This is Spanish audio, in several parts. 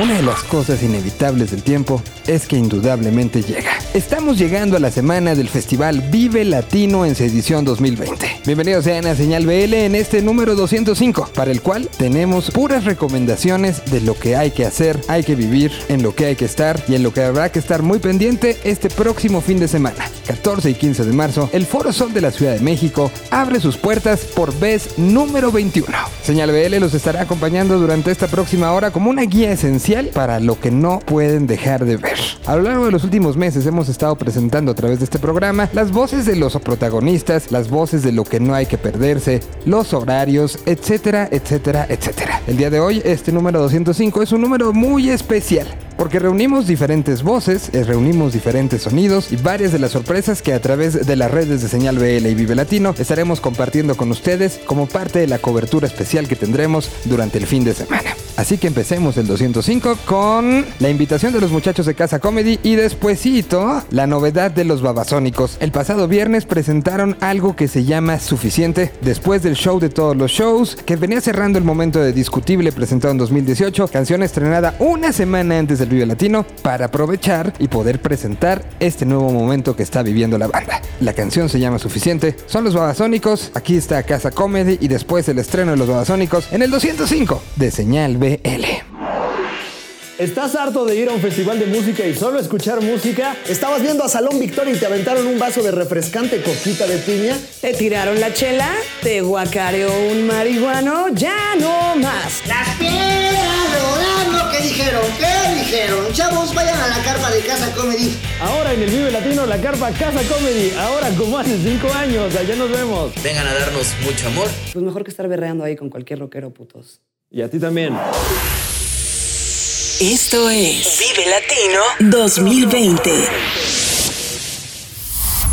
Una de las cosas inevitables del tiempo es que indudablemente llega. Estamos llegando a la semana del festival Vive Latino en su edición 2020. Bienvenidos sean a Señal BL en este número 205, para el cual tenemos puras recomendaciones de lo que hay que hacer, hay que vivir, en lo que hay que estar y en lo que habrá que estar muy pendiente este próximo fin de semana. 14 y 15 de marzo, el Foro Sol de la Ciudad de México abre sus puertas por vez número 21. Señal BL los estará acompañando durante esta próxima hora como una guía esencial para lo que no pueden dejar de ver. A lo largo de los últimos meses hemos estado presentando a través de este programa las voces de los protagonistas, las voces de lo que no hay que perderse, los horarios, etcétera, etcétera, etcétera. El día de hoy, este número 205 es un número muy especial porque reunimos diferentes voces, eh, reunimos diferentes sonidos y varias de las sorpresas que a través de las redes de Señal BL y Vive Latino estaremos compartiendo con ustedes como parte de la cobertura especial que tendremos durante el fin de semana. Así que empecemos el 205 con la invitación de los muchachos de Casa Comedy y despuesito la novedad de los babasónicos. El pasado viernes presentaron algo que se llama Suficiente después del show de todos los shows que venía cerrando el momento de Discutible presentado en 2018, canción estrenada una semana antes del Vive Latino para aprovechar y poder presentar este nuevo momento que está viviendo la banda. La canción se llama Suficiente, son los babasónicos, aquí está Casa Comedy y después el estreno de los babasónicos en el 205 de Señal B ¿Estás harto de ir a un festival de música y solo escuchar música? ¿Estabas viendo a Salón Victoria y te aventaron un vaso de refrescante coquita de piña? ¿Te tiraron la chela? ¿Te guacareó un marihuano? ¡Ya no más! Las piedras rodando, ¿qué dijeron? ¿Qué dijeron? Chavos, vayan a la carpa de Casa Comedy. Ahora en el Vive Latino, la carpa Casa Comedy. Ahora como hace cinco años. Allá nos vemos. Vengan a darnos mucho amor. Pues mejor que estar berreando ahí con cualquier rockero, putos. Y a ti también. Esto es Vive Latino 2020.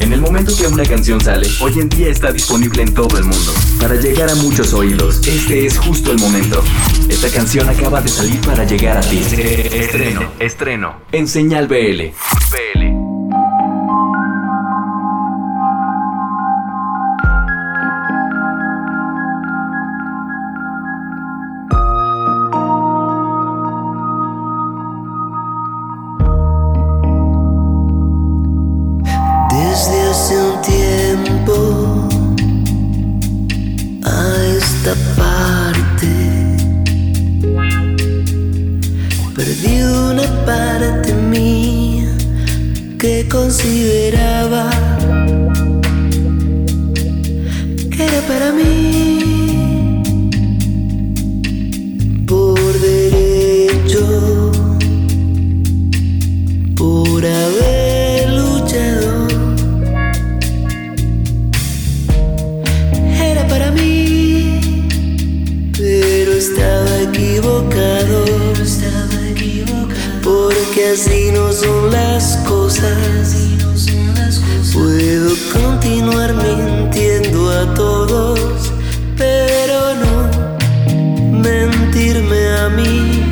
En el momento que una canción sale, hoy en día está disponible en todo el mundo. Para llegar a muchos oídos, este es justo el momento. Esta canción acaba de salir para llegar a ti. Estreno, estreno, en Señal BL. BL. esta parte. Perdí una parte mía que consideraba que era para mí. Por derecho, por haber. así no son las cosas. Puedo continuar mintiendo a todos, pero no mentirme a mí.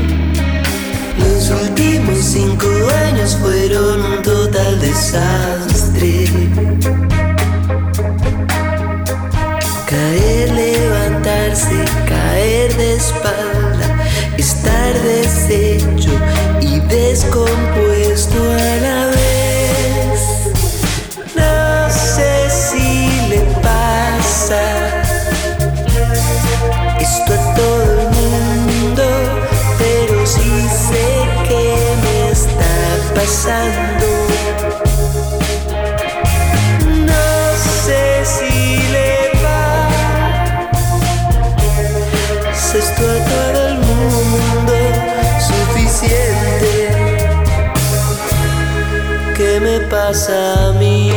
Los últimos cinco años fueron un total desastre. Caer, levantarse, caer de espalda, estar de descompuesto a la vez. No sé si le pasa esto a todo el mundo, pero sí sé que me está pasando. rasa me.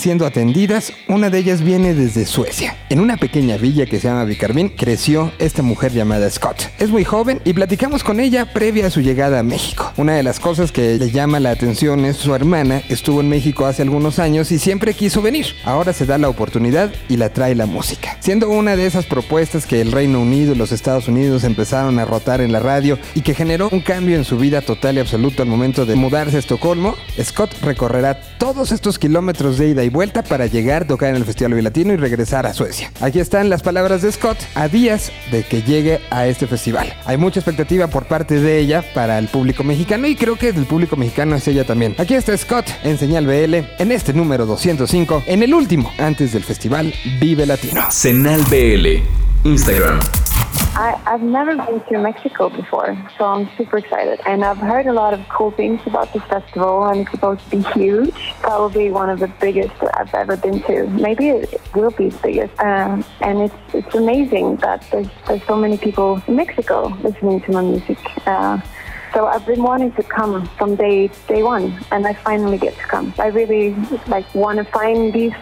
Siendo atendidas, una de ellas viene desde Suecia. En una pequeña villa que se llama Vicarvin creció esta mujer llamada Scott. Es muy joven y platicamos con ella previa a su llegada a México. Una de las cosas que le llama la atención es su hermana estuvo en México hace algunos años y siempre quiso venir. Ahora se da la oportunidad y la trae la música. Siendo una de esas propuestas que el Reino Unido y los Estados Unidos empezaron a rotar en la radio y que generó un cambio en su vida total y absoluto al momento de mudarse a Estocolmo, Scott recorrerá todos estos kilómetros de ida y vuelta para llegar, tocar en el Festival Bilatino y regresar a Suecia. Aquí están las palabras de Scott a días de que llegue a este festival. Hay mucha expectativa por parte de ella para el público mexicano y creo que del público mexicano es ella también. Aquí está Scott en Señal BL en este número 205, en el último antes del festival Vive Latino. Senal BL. Instagram. I, I've never been to Mexico before, so I'm super excited. And I've heard a lot of cool things about this festival, and it's supposed to be huge. Probably one of the biggest I've ever been to. Maybe it will be the biggest. Um, and it's it's amazing that there's there's so many people in Mexico listening to my music. Uh, so I've been wanting to come from day day one, and I finally get to come. I really like want to find these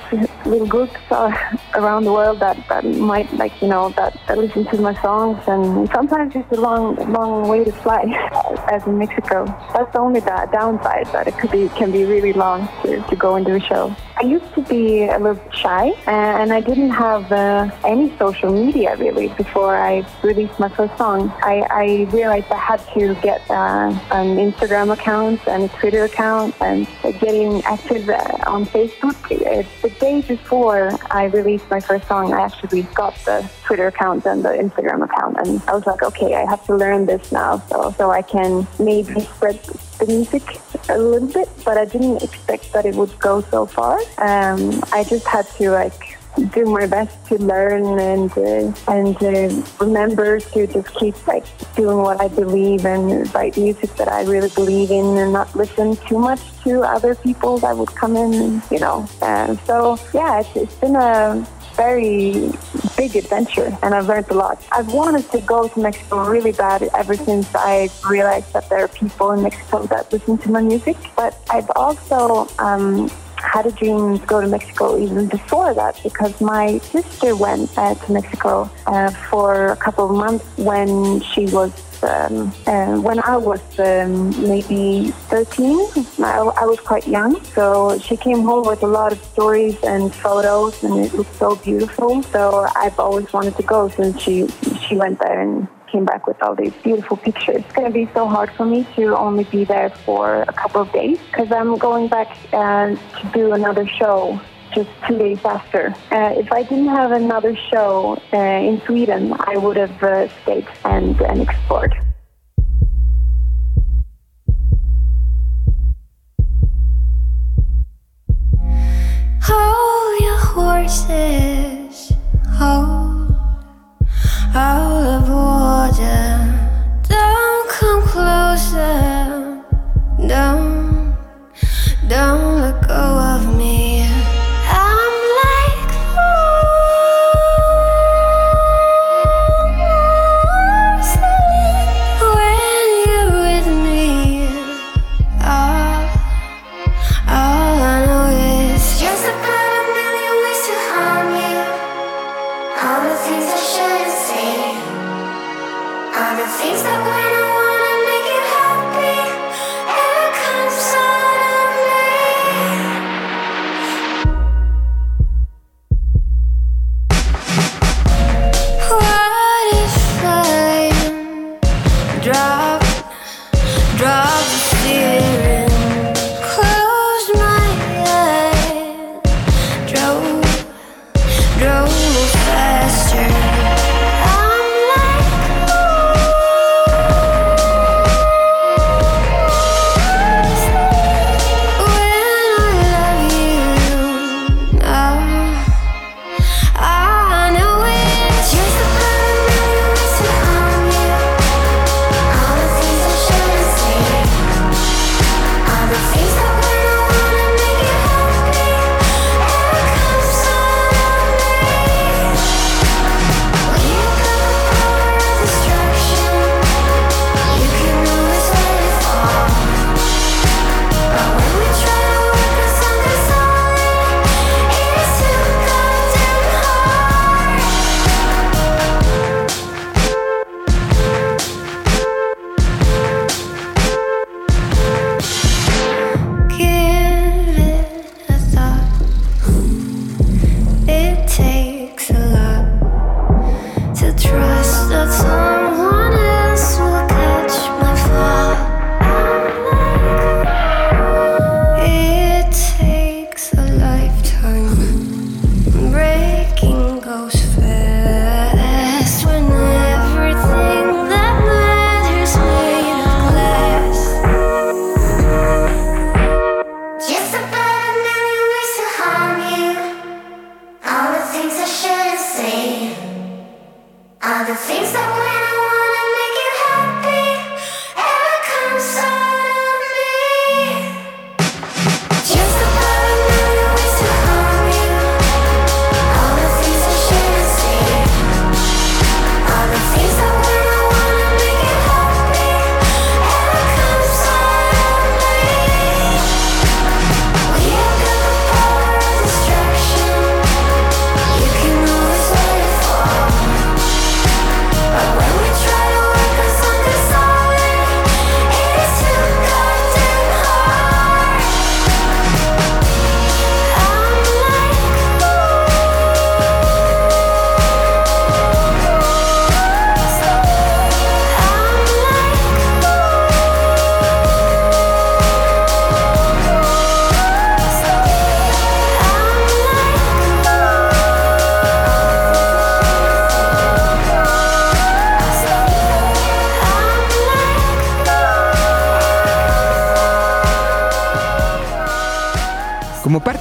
little groups uh, around the world that, that might like you know that, that listen to my songs, and sometimes it's a long long way to fly, as in Mexico. That's the only da- downside that it could be can be really long to, to go and do a show. I used to be a little shy, and I didn't have uh, any social media really before I released my first song. I, I realized I had to get uh, an Instagram account and a Twitter account and getting active uh, on Facebook. Uh, the day before I released my first song, I actually got the Twitter account and the Instagram account, and I was like, okay, I have to learn this now, so so I can maybe spread the music a little bit, but I didn't expect that it would go so far. Um, I just had to like do my best to learn and uh, and uh, remember to just keep like doing what I believe and write music that I really believe in and not listen too much to other people that would come in, you know. Uh, so yeah, it's, it's been a very big adventure and I've learned a lot. I've wanted to go to Mexico really bad ever since I realized that there are people in Mexico that listen to my music. But I've also um, had a dream to go to Mexico even before that because my sister went uh, to Mexico uh, for a couple of months when she was um, uh, when I was um, maybe 13. I, I was quite young, so she came home with a lot of stories and photos, and it looked so beautiful. So I've always wanted to go since she she went there and came back with all these beautiful pictures. It's going to be so hard for me to only be there for a couple of days because I'm going back uh, to do another show just two days after. Uh, if I didn't have another show uh, in Sweden, I would have uh, stayed and, and explored.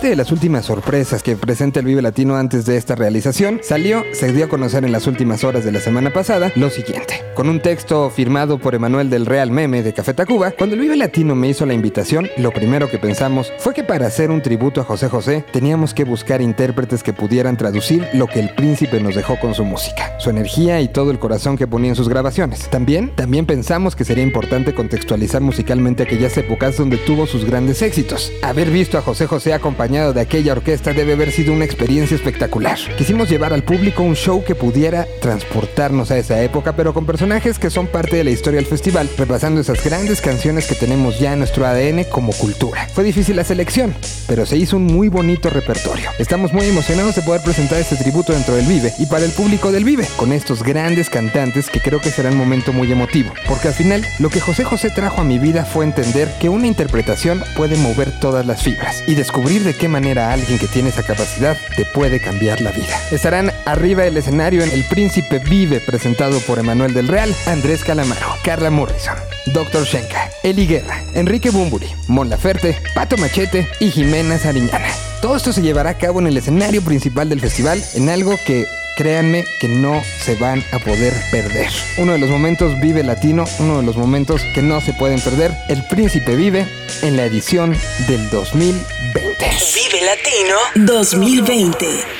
Parte de las últimas sorpresas que presenta el Vive Latino antes de esta realización, salió, se dio a conocer en las últimas horas de la semana pasada, lo siguiente. Con un texto firmado por Emanuel del Real Meme de Café Tacuba, cuando el Vive Latino me hizo la invitación, lo primero que pensamos fue que para hacer un tributo a José José, teníamos que buscar intérpretes que pudieran traducir lo que el príncipe nos dejó con su música, su energía y todo el corazón que ponía en sus grabaciones. También, también pensamos que sería importante contextualizar musicalmente aquellas épocas donde tuvo sus grandes éxitos. Haber visto a José José acompañado de aquella orquesta debe haber sido una experiencia espectacular. Quisimos llevar al público un show que pudiera transportarnos a esa época, pero con personajes que son parte de la historia del festival, repasando esas grandes canciones que tenemos ya en nuestro ADN como cultura. Fue difícil la selección, pero se hizo un muy bonito repertorio. Estamos muy emocionados de poder presentar este tributo dentro del Vive y para el público del Vive, con estos grandes cantantes que creo que será un momento muy emotivo, porque al final lo que José José trajo a mi vida fue entender que una interpretación puede mover todas las fibras y descubrir de qué manera alguien que tiene esa capacidad te puede cambiar la vida. Estarán arriba del escenario en El Príncipe Vive, presentado por Emanuel del Real, Andrés Calamaro, Carla Morrison, Dr. Shenka, Eli Guerra, Enrique Bumburi, Mon Laferte, Pato Machete y Jimena Sariñana. Todo esto se llevará a cabo en el escenario principal del festival en algo que créanme que no se van a poder perder. Uno de los momentos vive latino, uno de los momentos que no se pueden perder. El príncipe vive en la edición del 2020. Vive Latino 2020.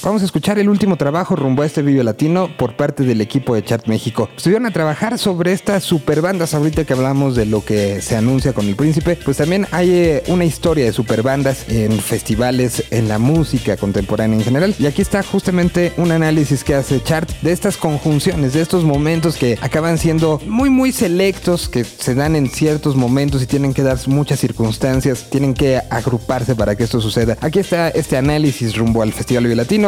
Vamos a escuchar el último trabajo rumbo a este video latino por parte del equipo de Chat México. Estuvieron a trabajar sobre estas super bandas ahorita que hablamos de lo que se anuncia con el príncipe. Pues también hay eh, una historia de super bandas en festivales, en la música contemporánea en general. Y aquí está justamente un análisis que hace Chart de estas conjunciones, de estos momentos que acaban siendo muy muy selectos, que se dan en ciertos momentos y tienen que dar muchas circunstancias, tienen que agruparse para que esto suceda. Aquí está este análisis rumbo al Festival Violatino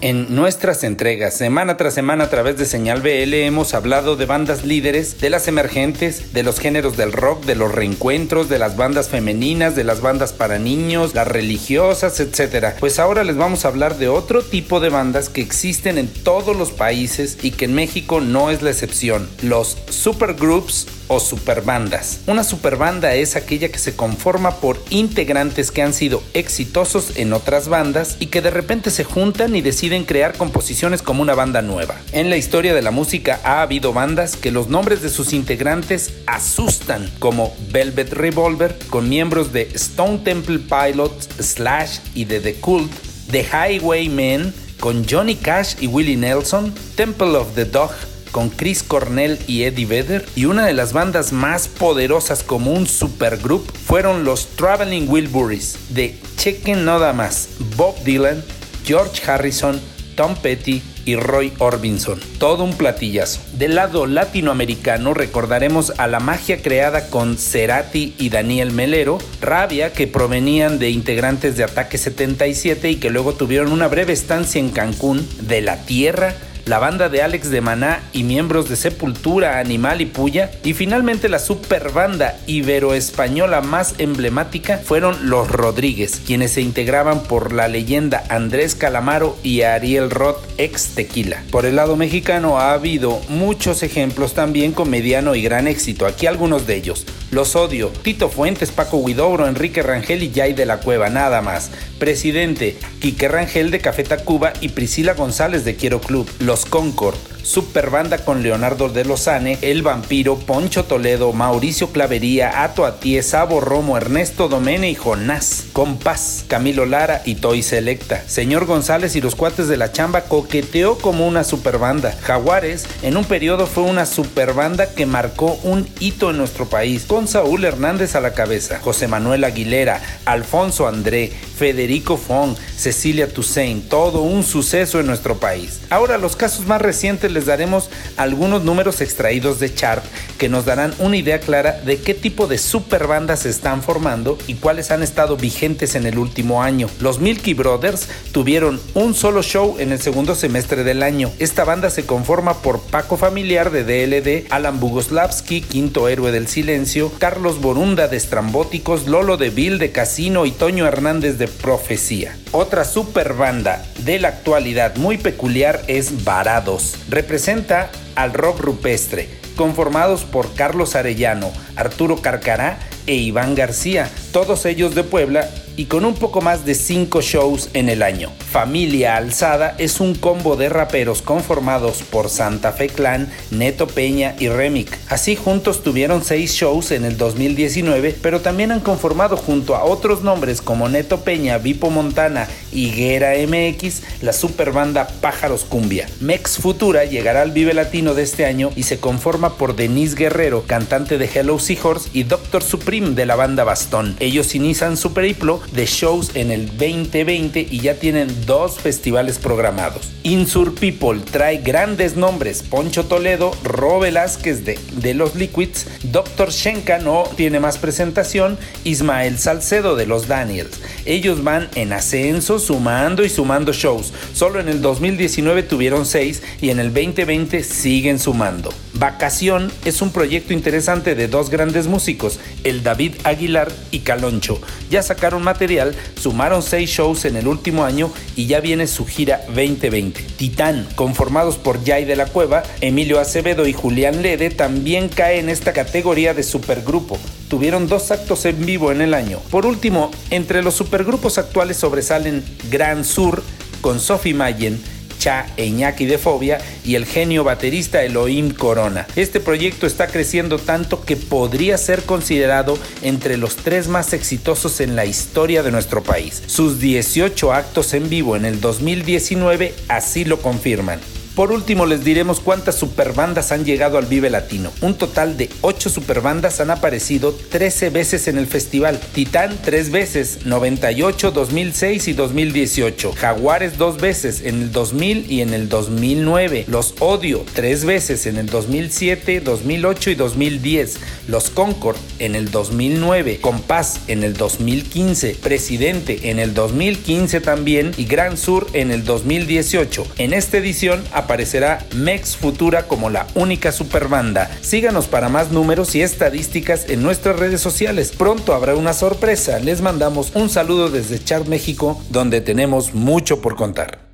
En nuestras entregas, semana tras semana a través de Señal BL, hemos hablado de bandas líderes, de las emergentes, de los géneros del rock, de los reencuentros, de las bandas femeninas, de las bandas para niños, las religiosas, etc. Pues ahora les vamos a hablar de otro tipo de bandas que existen en todos los países y que en México no es la excepción, los supergroups o superbandas. Una superbanda es aquella que se conforma por integrantes que han sido exitosos en otras bandas y que de repente se juntan y deciden crear composiciones como una banda nueva. En la historia de la música ha habido bandas que los nombres de sus integrantes asustan, como Velvet Revolver, con miembros de Stone Temple Pilots, Slash y de The Cult, The Highwaymen, con Johnny Cash y Willie Nelson, Temple of the Dog, con Chris Cornell y Eddie Vedder, y una de las bandas más poderosas como un supergroup fueron los Traveling Wilburys de Chequen Nada Más, Bob Dylan, George Harrison, Tom Petty y Roy Orbison. Todo un platillazo. Del lado latinoamericano recordaremos a la magia creada con Cerati y Daniel Melero, Rabia que provenían de integrantes de Ataque 77 y que luego tuvieron una breve estancia en Cancún, de la Tierra, la banda de Alex de Maná y miembros de Sepultura, Animal y Puya, y finalmente la super banda ibero-española más emblemática fueron Los Rodríguez, quienes se integraban por la leyenda Andrés Calamaro y Ariel Roth ex Tequila. Por el lado mexicano ha habido muchos ejemplos también con mediano y gran éxito, aquí algunos de ellos. Los odio, Tito Fuentes, Paco Huidobro, Enrique Rangel y Jay de la Cueva, nada más. Presidente, Quique Rangel de Café Tacuba y Priscila González de Quiero Club. Los Concord, Superbanda con Leonardo de Lozane, El Vampiro, Poncho Toledo, Mauricio Clavería, Ato Atie, Sabo Romo, Ernesto Domene y Jonás. Compás, Camilo Lara y Toy Selecta. Señor González y los cuates de la chamba coqueteó como una superbanda. Jaguares en un periodo fue una superbanda que marcó un hito en nuestro país, con Saúl Hernández a la cabeza, José Manuel Aguilera, Alfonso André, Federico Fong, Cecilia Toussaint, todo un suceso en nuestro país. Ahora los casos más recientes les daremos algunos números extraídos de chart que nos darán una idea clara de qué tipo de superbandas se están formando y cuáles han estado vigentes en el último año. Los Milky Brothers tuvieron un solo show en el segundo semestre del año. Esta banda se conforma por Paco Familiar de DLD, Alan Bugoslavski, Quinto Héroe del Silencio, Carlos Borunda de Estrambóticos, Lolo de Bill de Casino y Toño Hernández de Profecía. Otra superbanda de la actualidad muy peculiar es Varados. Representa al rock rupestre, conformados por Carlos Arellano, Arturo Carcará e Iván García, todos ellos de Puebla y con un poco más de 5 shows en el año. Familia Alzada es un combo de raperos conformados por Santa Fe Clan, Neto Peña y Remic. Así juntos tuvieron 6 shows en el 2019, pero también han conformado junto a otros nombres como Neto Peña, Vipo Montana y Guerra MX la super banda Pájaros Cumbia. Mex Futura llegará al Vive Latino de este año y se conforma por Denise Guerrero, cantante de Hello Seahorse y Doctor Supreme de la banda Bastón. Ellos inician su periplo de shows en el 2020 y ya tienen dos festivales programados. Insur People trae grandes nombres, Poncho Toledo, Ro Velázquez de, de Los Liquids, Dr. Shenka no tiene más presentación, Ismael Salcedo de Los Daniels. Ellos van en ascenso sumando, y sumando shows. Solo en el 2019 tuvieron 6 y en el 2020 siguen sumando. Vacación es un proyecto interesante de dos grandes músicos, el David Aguilar y Caloncho. Ya sacaron material, sumaron 6 shows en el último año y ya viene su gira 2020. Titán, conformados por Jay de la Cueva, Emilio Acevedo y Julián Lede, también cae en esta categoría de supergrupo. Tuvieron dos actos en vivo en el año. Por último, entre los supergrupos actuales sobresalen Gran Sur con Sophie Mayen, Cha e de Fobia y el genio baterista Elohim Corona. Este proyecto está creciendo tanto que podría ser considerado entre los tres más exitosos en la historia de nuestro país. Sus 18 actos en vivo en el 2019 así lo confirman. Por último, les diremos cuántas superbandas han llegado al Vive Latino. Un total de 8 superbandas han aparecido 13 veces en el festival. Titán 3 veces, 98, 2006 y 2018. Jaguares 2 veces, en el 2000 y en el 2009. Los Odio 3 veces, en el 2007, 2008 y 2010. Los Concord en el 2009. Compás en el 2015. Presidente en el 2015 también. Y Gran Sur en el 2018. En esta edición aparecerá Mex Futura como la única superbanda. Síganos para más números y estadísticas en nuestras redes sociales. Pronto habrá una sorpresa. Les mandamos un saludo desde Chart México, donde tenemos mucho por contar.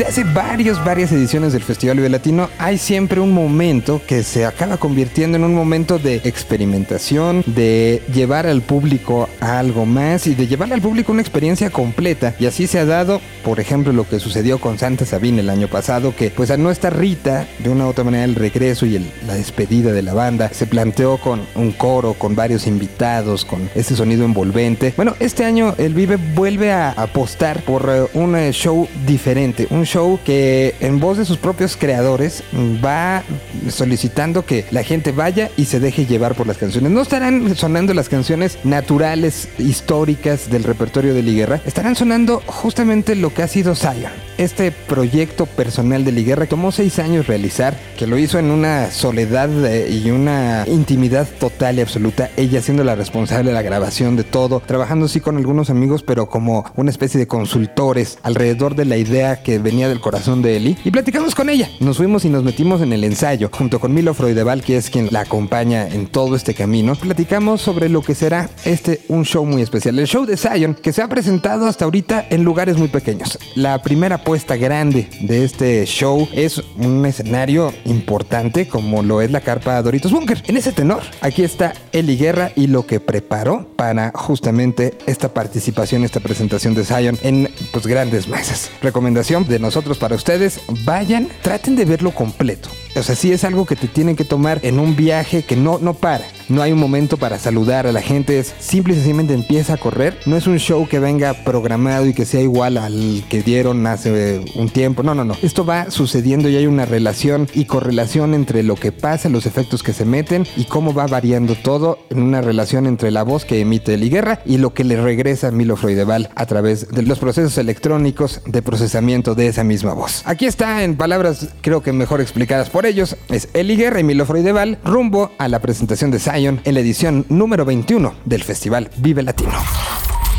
Desde hace varios, varias ediciones del Festival Vive Latino hay siempre un momento que se acaba convirtiendo en un momento de experimentación, de llevar al público a algo más y de llevar al público una experiencia completa. Y así se ha dado, por ejemplo, lo que sucedió con Santa Sabina el año pasado, que pues al no estar Rita, de una u otra manera el regreso y el- la despedida de la banda se planteó con un coro, con varios invitados, con ese sonido envolvente. Bueno, este año el Vive vuelve a apostar por eh, un eh, show diferente, un show que en voz de sus propios creadores va solicitando que la gente vaya y se deje llevar por las canciones. No estarán sonando las canciones naturales, históricas del repertorio de Liguerra, estarán sonando justamente lo que ha sido Zion. Este proyecto personal de Liguerra tomó seis años realizar, que lo hizo en una soledad eh, y una intimidad total y absoluta, ella siendo la responsable de la grabación de todo, trabajando sí con algunos amigos, pero como una especie de consultores alrededor de la idea que venía del corazón de Eli. Y platicamos con ella. Nos fuimos y nos metimos en el ensayo, junto con Milo Freudeval, que es quien la acompaña en todo este camino. Platicamos sobre lo que será este un show muy especial. El show de Zion, que se ha presentado hasta ahorita en lugares muy pequeños. La primera apuesta grande de este show es un escenario importante como lo es la carpa Doritos Bunker. En ese tenor, aquí está Eli Guerra y lo que preparó para justamente esta participación, esta presentación de Zion en pues grandes mesas. Recomendación de nosotros para ustedes, vayan, traten de verlo completo. O sea, sí es algo que te tienen que tomar en un viaje que no, no para. No hay un momento para saludar a la gente, es simple y sencillamente empieza a correr. No es un show que venga programado y que sea igual al que dieron hace un tiempo. No, no, no. Esto va sucediendo y hay una relación y correlación entre lo que pasa, los efectos que se meten y cómo va variando todo en una relación entre la voz que emite Eli Guerra y lo que le regresa a Milo Freudeval a través de los procesos electrónicos de procesamiento de esa misma voz. Aquí está en palabras creo que mejor explicadas por ellos. Es Eli Guerra y Milo Freudeval rumbo a la presentación de En la edición número 21 del Festival Vive Latino.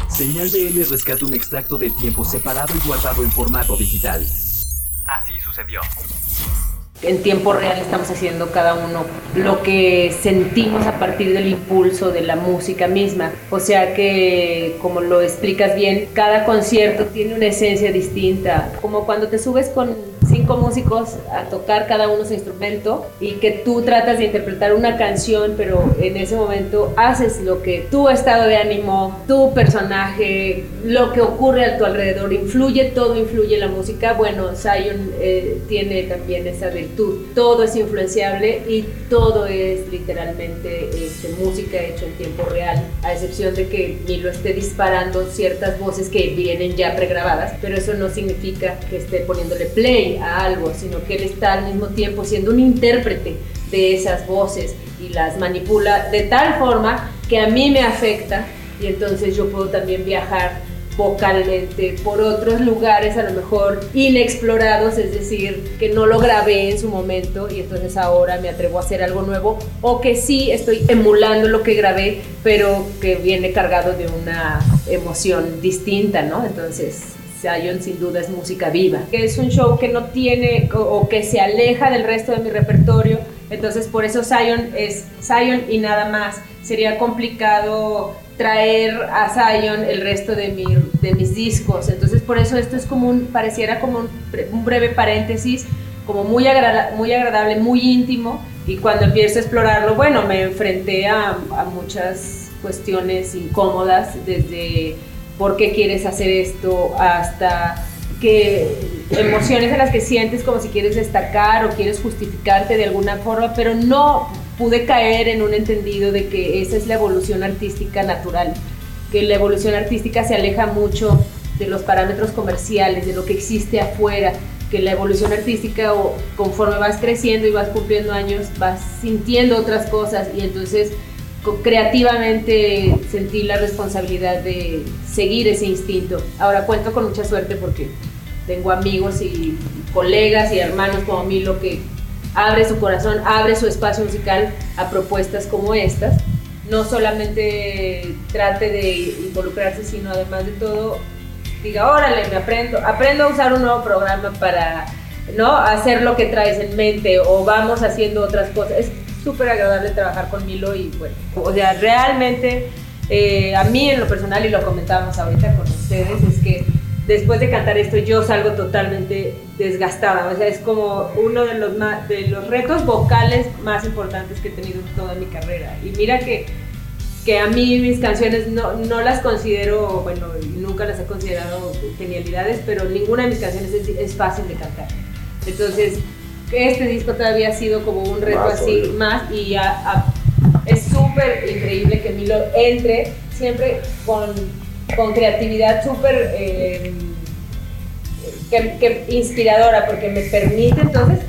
Señal BL rescata un extracto del tiempo separado y guardado en formato digital. Así sucedió. en tiempo real estamos haciendo cada uno lo que sentimos a partir del impulso de la música misma. O sea que, como lo explicas bien, cada concierto tiene una esencia distinta. Como cuando te subes con cinco músicos a tocar cada uno su instrumento y que tú tratas de interpretar una canción, pero en ese momento haces lo que tu estado de ánimo, tu personaje, lo que ocurre a tu alrededor, influye, todo influye en la música. Bueno, Zion eh, tiene también esa virtud. Todo es influenciable y todo es literalmente este, música hecha en tiempo real, a excepción de que Milo esté disparando ciertas voces que vienen ya pregrabadas, pero eso no significa que esté poniéndole play a algo, sino que él está al mismo tiempo siendo un intérprete de esas voces y las manipula de tal forma que a mí me afecta y entonces yo puedo también viajar vocalmente por otros lugares a lo mejor inexplorados, es decir, que no lo grabé en su momento y entonces ahora me atrevo a hacer algo nuevo o que sí estoy emulando lo que grabé, pero que viene cargado de una emoción distinta, ¿no? Entonces, Zion sin duda es música viva, es un show que no tiene o, que se aleja del resto de mi repertorio, entonces por eso Zion es Zion y nada más. Sería complicado traer a Zion el resto de, mi, de mis discos, entonces por eso esto es como un, pareciera como un, bre- un breve paréntesis, como muy, muy agradable, muy íntimo, y cuando empiezo a explorarlo, bueno, me enfrenté a muchas cuestiones incómodas, desde por qué quieres hacer esto hasta que emociones en las que sientes como si quieres destacar o quieres justificarte de alguna forma, pero no pude caer en un entendido de que esa es la evolución artística natural, que la evolución artística se aleja mucho de los parámetros comerciales, de lo que existe afuera, que la evolución artística o conforme vas creciendo y vas cumpliendo años, vas sintiendo otras cosas y entonces creativamente sentí la responsabilidad de seguir ese instinto. Ahora cuento con mucha suerte porque tengo amigos y colegas y hermanos como Milo que abre su corazón, abre su espacio musical a propuestas como estas. No solamente trate de involucrarse, sino además de todo, diga, órale, me aprendo, aprendo a usar un nuevo programa para ¿no? hacer lo que traes en mente o vamos haciendo otras cosas. Súper agradable trabajar con Milo y bueno, o sea, realmente eh, a mí en lo personal, y lo comentábamos ahorita con ustedes, es que después de cantar esto yo salgo totalmente desgastada. O sea, es como uno de los, ma- de los retos vocales más importantes que he tenido en toda mi carrera. Y mira que, que a mí mis canciones no, no las considero, bueno, nunca las he considerado genialidades, pero ninguna de mis canciones es, es fácil de cantar. Entonces, este disco todavía ha sido como un reto Más, así obvio. más y es súper increíble que Milo entre siempre con, con creatividad súper eh, que, que inspiradora porque me permite entonces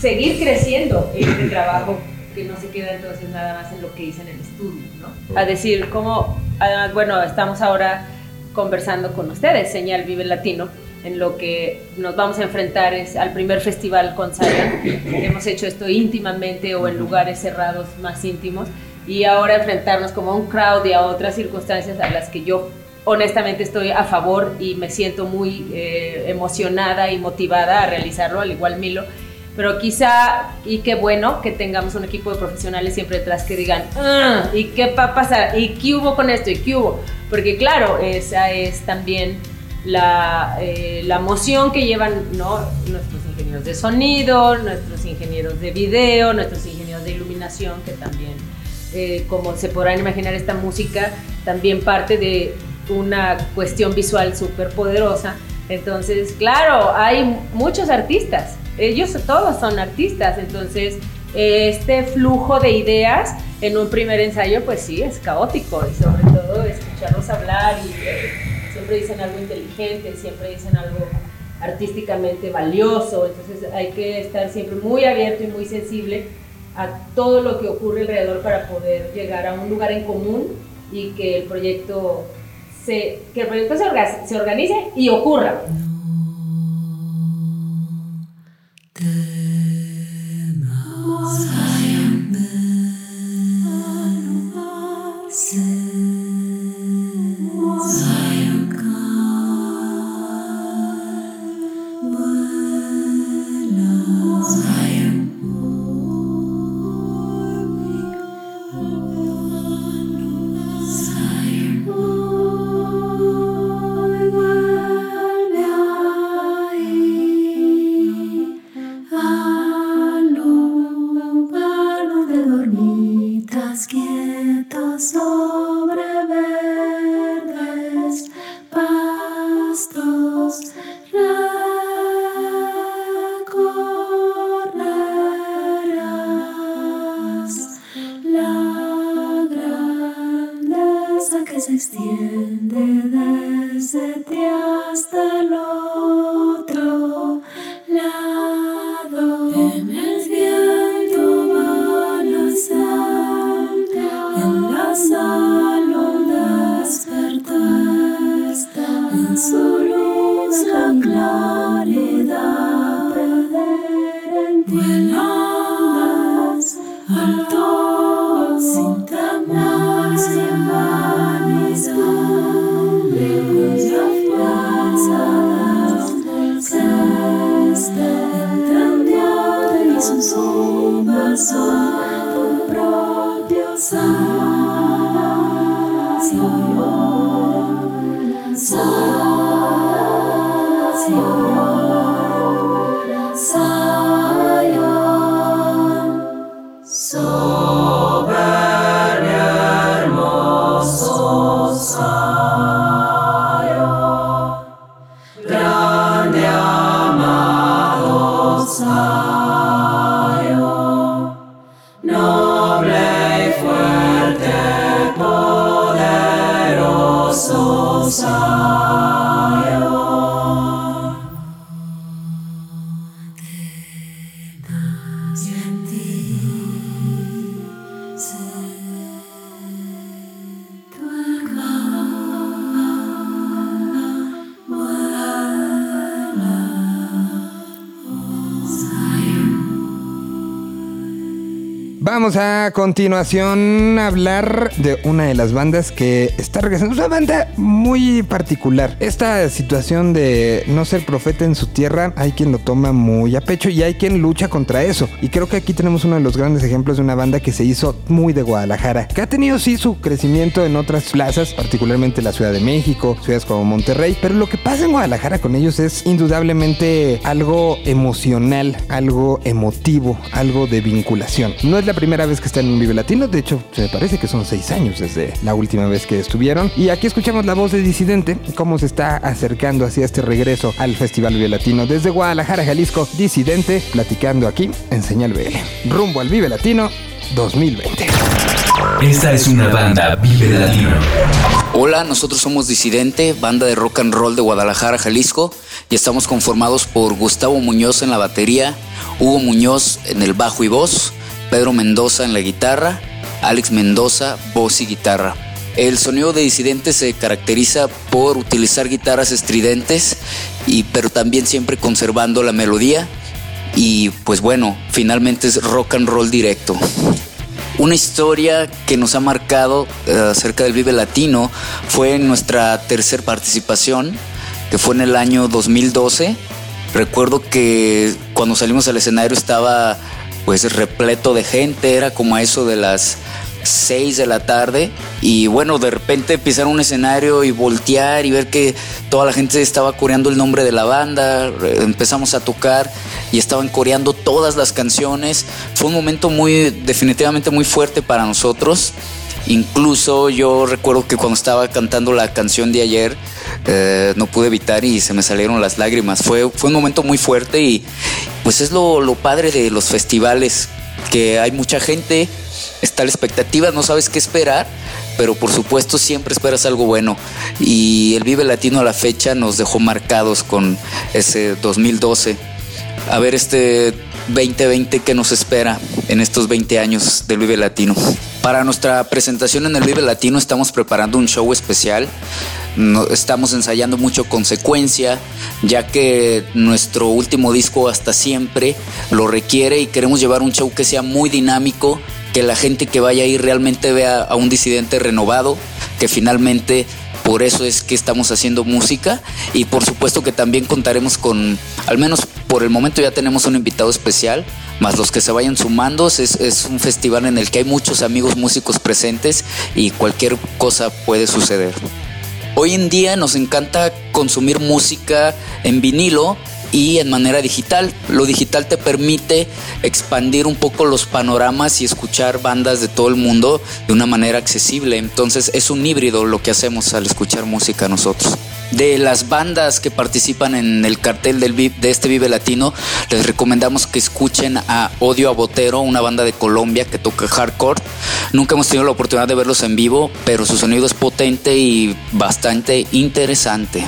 seguir creciendo en este trabajo que no se queda entonces nada más en lo que hice en el estudio, ¿no? A decir, cómo, además, bueno, estamos ahora conversando con ustedes, Señal Vive Latino, en lo que nos vamos a enfrentar es al primer festival con Saya. Hemos hecho esto íntimamente o en lugares cerrados más íntimos y ahora enfrentarnos como a un crowd y a otras circunstancias a las que yo honestamente estoy a favor y me siento muy eh, emocionada y motivada a realizarlo, al igual Milo. Pero quizá, y qué bueno que tengamos un equipo de profesionales siempre detrás que digan, "Ah, ¿y qué va a pasar? ¿Y qué hubo con esto? ¿Y qué hubo? Porque claro, esa es también la, eh, la emoción que llevan ¿no? nuestros ingenieros de sonido, nuestros ingenieros de video, nuestros ingenieros de iluminación, que también, eh, como se podrán imaginar, esta música también parte de una cuestión visual súper poderosa. Entonces, claro, hay muchos artistas, ellos todos son artistas, entonces este flujo de ideas en un primer ensayo, pues sí, es caótico y sobre todo escucharlos hablar y eh, siempre dicen algo inteligente, siempre dicen algo artísticamente valioso, entonces hay que estar siempre muy abierto y muy sensible a todo lo que ocurre alrededor para poder llegar a un lugar en común y que el proyecto se, que el proyecto se, se organice y ocurra. A continuación hablar de una de las bandas que está regresando. Es una banda muy particular. Esta situación de no ser profeta en su tierra, hay quien lo toma muy a pecho y hay quien lucha contra eso. Y creo que aquí tenemos uno de los grandes ejemplos de una banda que se hizo muy de Guadalajara, que ha tenido sí su crecimiento en otras plazas, particularmente la Ciudad de México, ciudades como Monterrey. Pero lo que pasa en Guadalajara con ellos es indudablemente algo emocional, algo emotivo, algo de vinculación. No es la primera vez que están en un Vive Latino, de hecho, se me parece que son seis años desde la última vez que estuvieron. Y aquí escuchamos la voz de Disidente, cómo se está acercando hacia este regreso al Festival Vive Latino desde Guadalajara, Jalisco. Disidente, platicando aquí en Señal BL. Rumbo al Vive Latino 2020. Esta es una banda Vive Latino. Hola, nosotros somos Disidente, banda de rock and roll de Guadalajara, Jalisco, y estamos conformados por Gustavo Muñoz en la batería, Hugo Muñoz en el bajo y voz, Pedro Mendoza en la guitarra, Alex Mendoza, voz y guitarra. El sonido de Disidente se caracteriza por utilizar guitarras estridentes, y, pero también siempre conservando la melodía. Y pues bueno, finalmente es rock and roll directo. Una historia que nos ha marcado eh, acerca del Vive Latino fue nuestra tercera participación, que fue en el año 2012. Recuerdo que cuando salimos al escenario estaba pues repleto de gente, era como eso de las 6 de la tarde y bueno, de repente pisar un escenario y voltear y ver que toda la gente estaba coreando el nombre de la banda, empezamos a tocar y estaban coreando todas las canciones. Fue un momento muy definitivamente muy fuerte para nosotros. Incluso yo recuerdo que cuando estaba cantando la canción de ayer, eh, no pude evitar y se me salieron las lágrimas. Fue, fue un momento muy fuerte y pues es lo, lo padre de los festivales, que hay mucha gente, está la expectativa, no sabes qué esperar, pero por supuesto siempre esperas algo bueno. Y el Vive Latino a la fecha nos dejó marcados con ese 2012. A ver este 2020 que nos espera en estos 20 años del Vive Latino. Para nuestra presentación en el Vive Latino estamos preparando un show especial. No- estamos ensayando mucho consecuencia, ya que nuestro último disco hasta siempre lo requiere y queremos llevar un show que sea muy dinámico, que la gente que vaya ahí realmente vea a un disidente renovado, que finalmente por eso es que estamos haciendo música y por supuesto que también contaremos con, al menos por el momento ya tenemos un invitado especial, más los que se vayan sumando, es, es un festival en el que hay muchos amigos músicos presentes y cualquier cosa puede suceder. Hoy en día nos encanta consumir música en vinilo y en manera digital. Lo digital te permite expandir un poco los panoramas y escuchar bandas de todo el mundo de una manera accesible. Entonces es un híbrido lo que hacemos al escuchar música nosotros. De las bandas que participan en el cartel de este Vive Latino, les recomendamos que escuchen a Odio a Botero, una banda de Colombia que toca hardcore. Nunca hemos tenido la oportunidad de verlos en vivo, pero su sonido es potente y bastante interesante.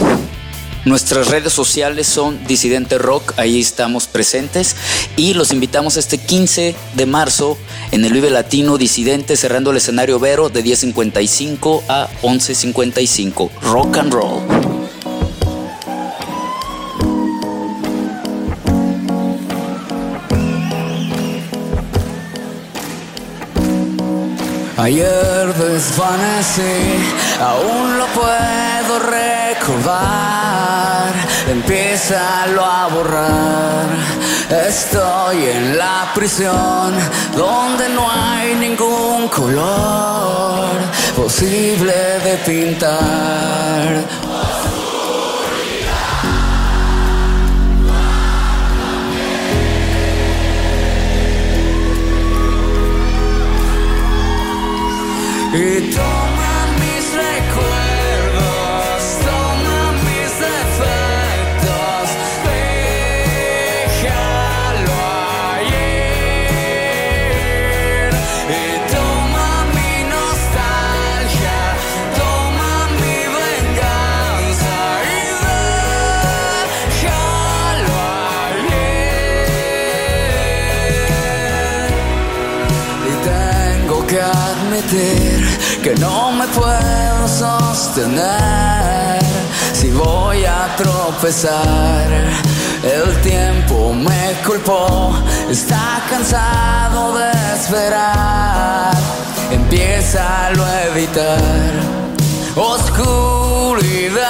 Nuestras redes sociales son Disidente Rock, ahí estamos presentes y los invitamos este 15 de marzo en el Vive Latino Disidente cerrando el escenario Vero de 10.55 a 11.55. Rock and roll. Ayer desvanecí, aún lo puedo recordar. Empiézalo a borrar. Estoy en la prisión donde no hay ningún color posible de pintar. Que no me puedo sostener si voy a tropezar. El tiempo me culpó, está cansado de esperar. Empieza a lo evitar. Oscuridad,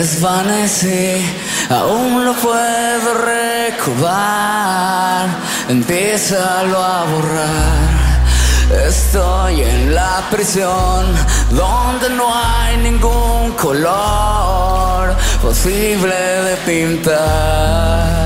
Ayer desvanecí, aún lo puedo recordar. Empiézalo a borrar. Estoy en la prisión donde no hay ningún color posible de pintar.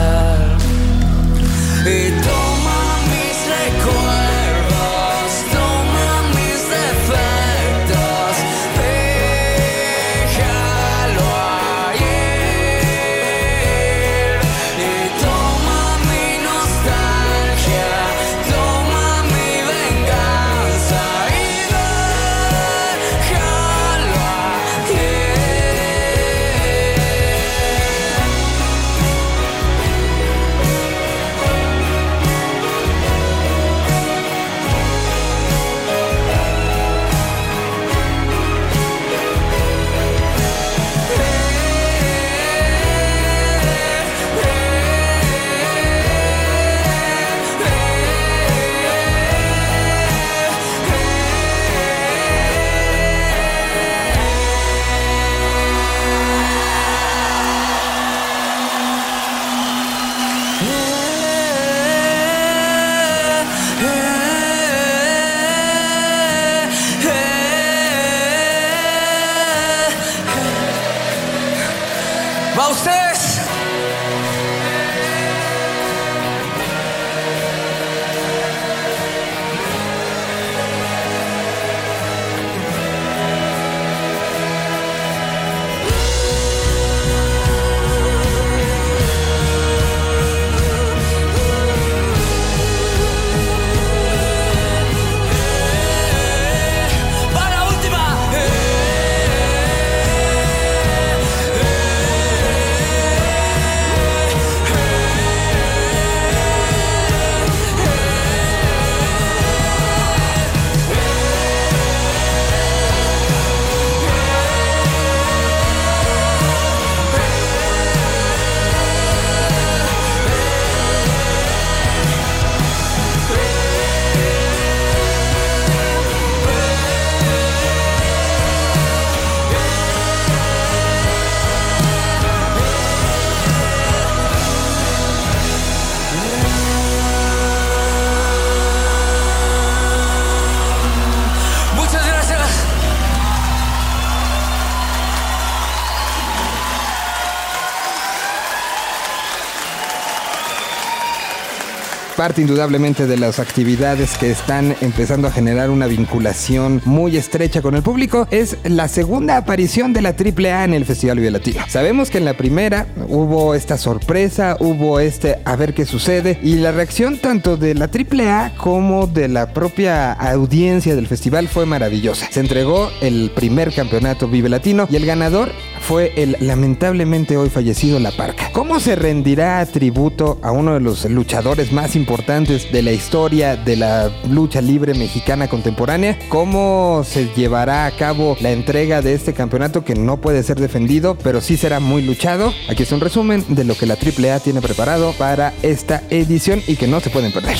Parte indudablemente de las actividades que están empezando a generar una vinculación muy estrecha con el público es la segunda aparición de la AAA en el Festival Vive Latino. Sabemos que en la primera hubo esta sorpresa, hubo este a ver qué sucede y la reacción tanto de la AAA como de la propia audiencia del festival fue maravillosa. Se entregó el primer campeonato Vive Latino y el ganador fue el lamentablemente hoy fallecido La Parca. ¿Cómo se rendirá tributo a uno de los luchadores más importantes de la historia de la lucha libre mexicana contemporánea? ¿Cómo se llevará a cabo la entrega de este campeonato que no puede ser defendido, pero sí será muy luchado? Aquí es un resumen de lo que la AAA tiene preparado para esta edición y que no se pueden perder.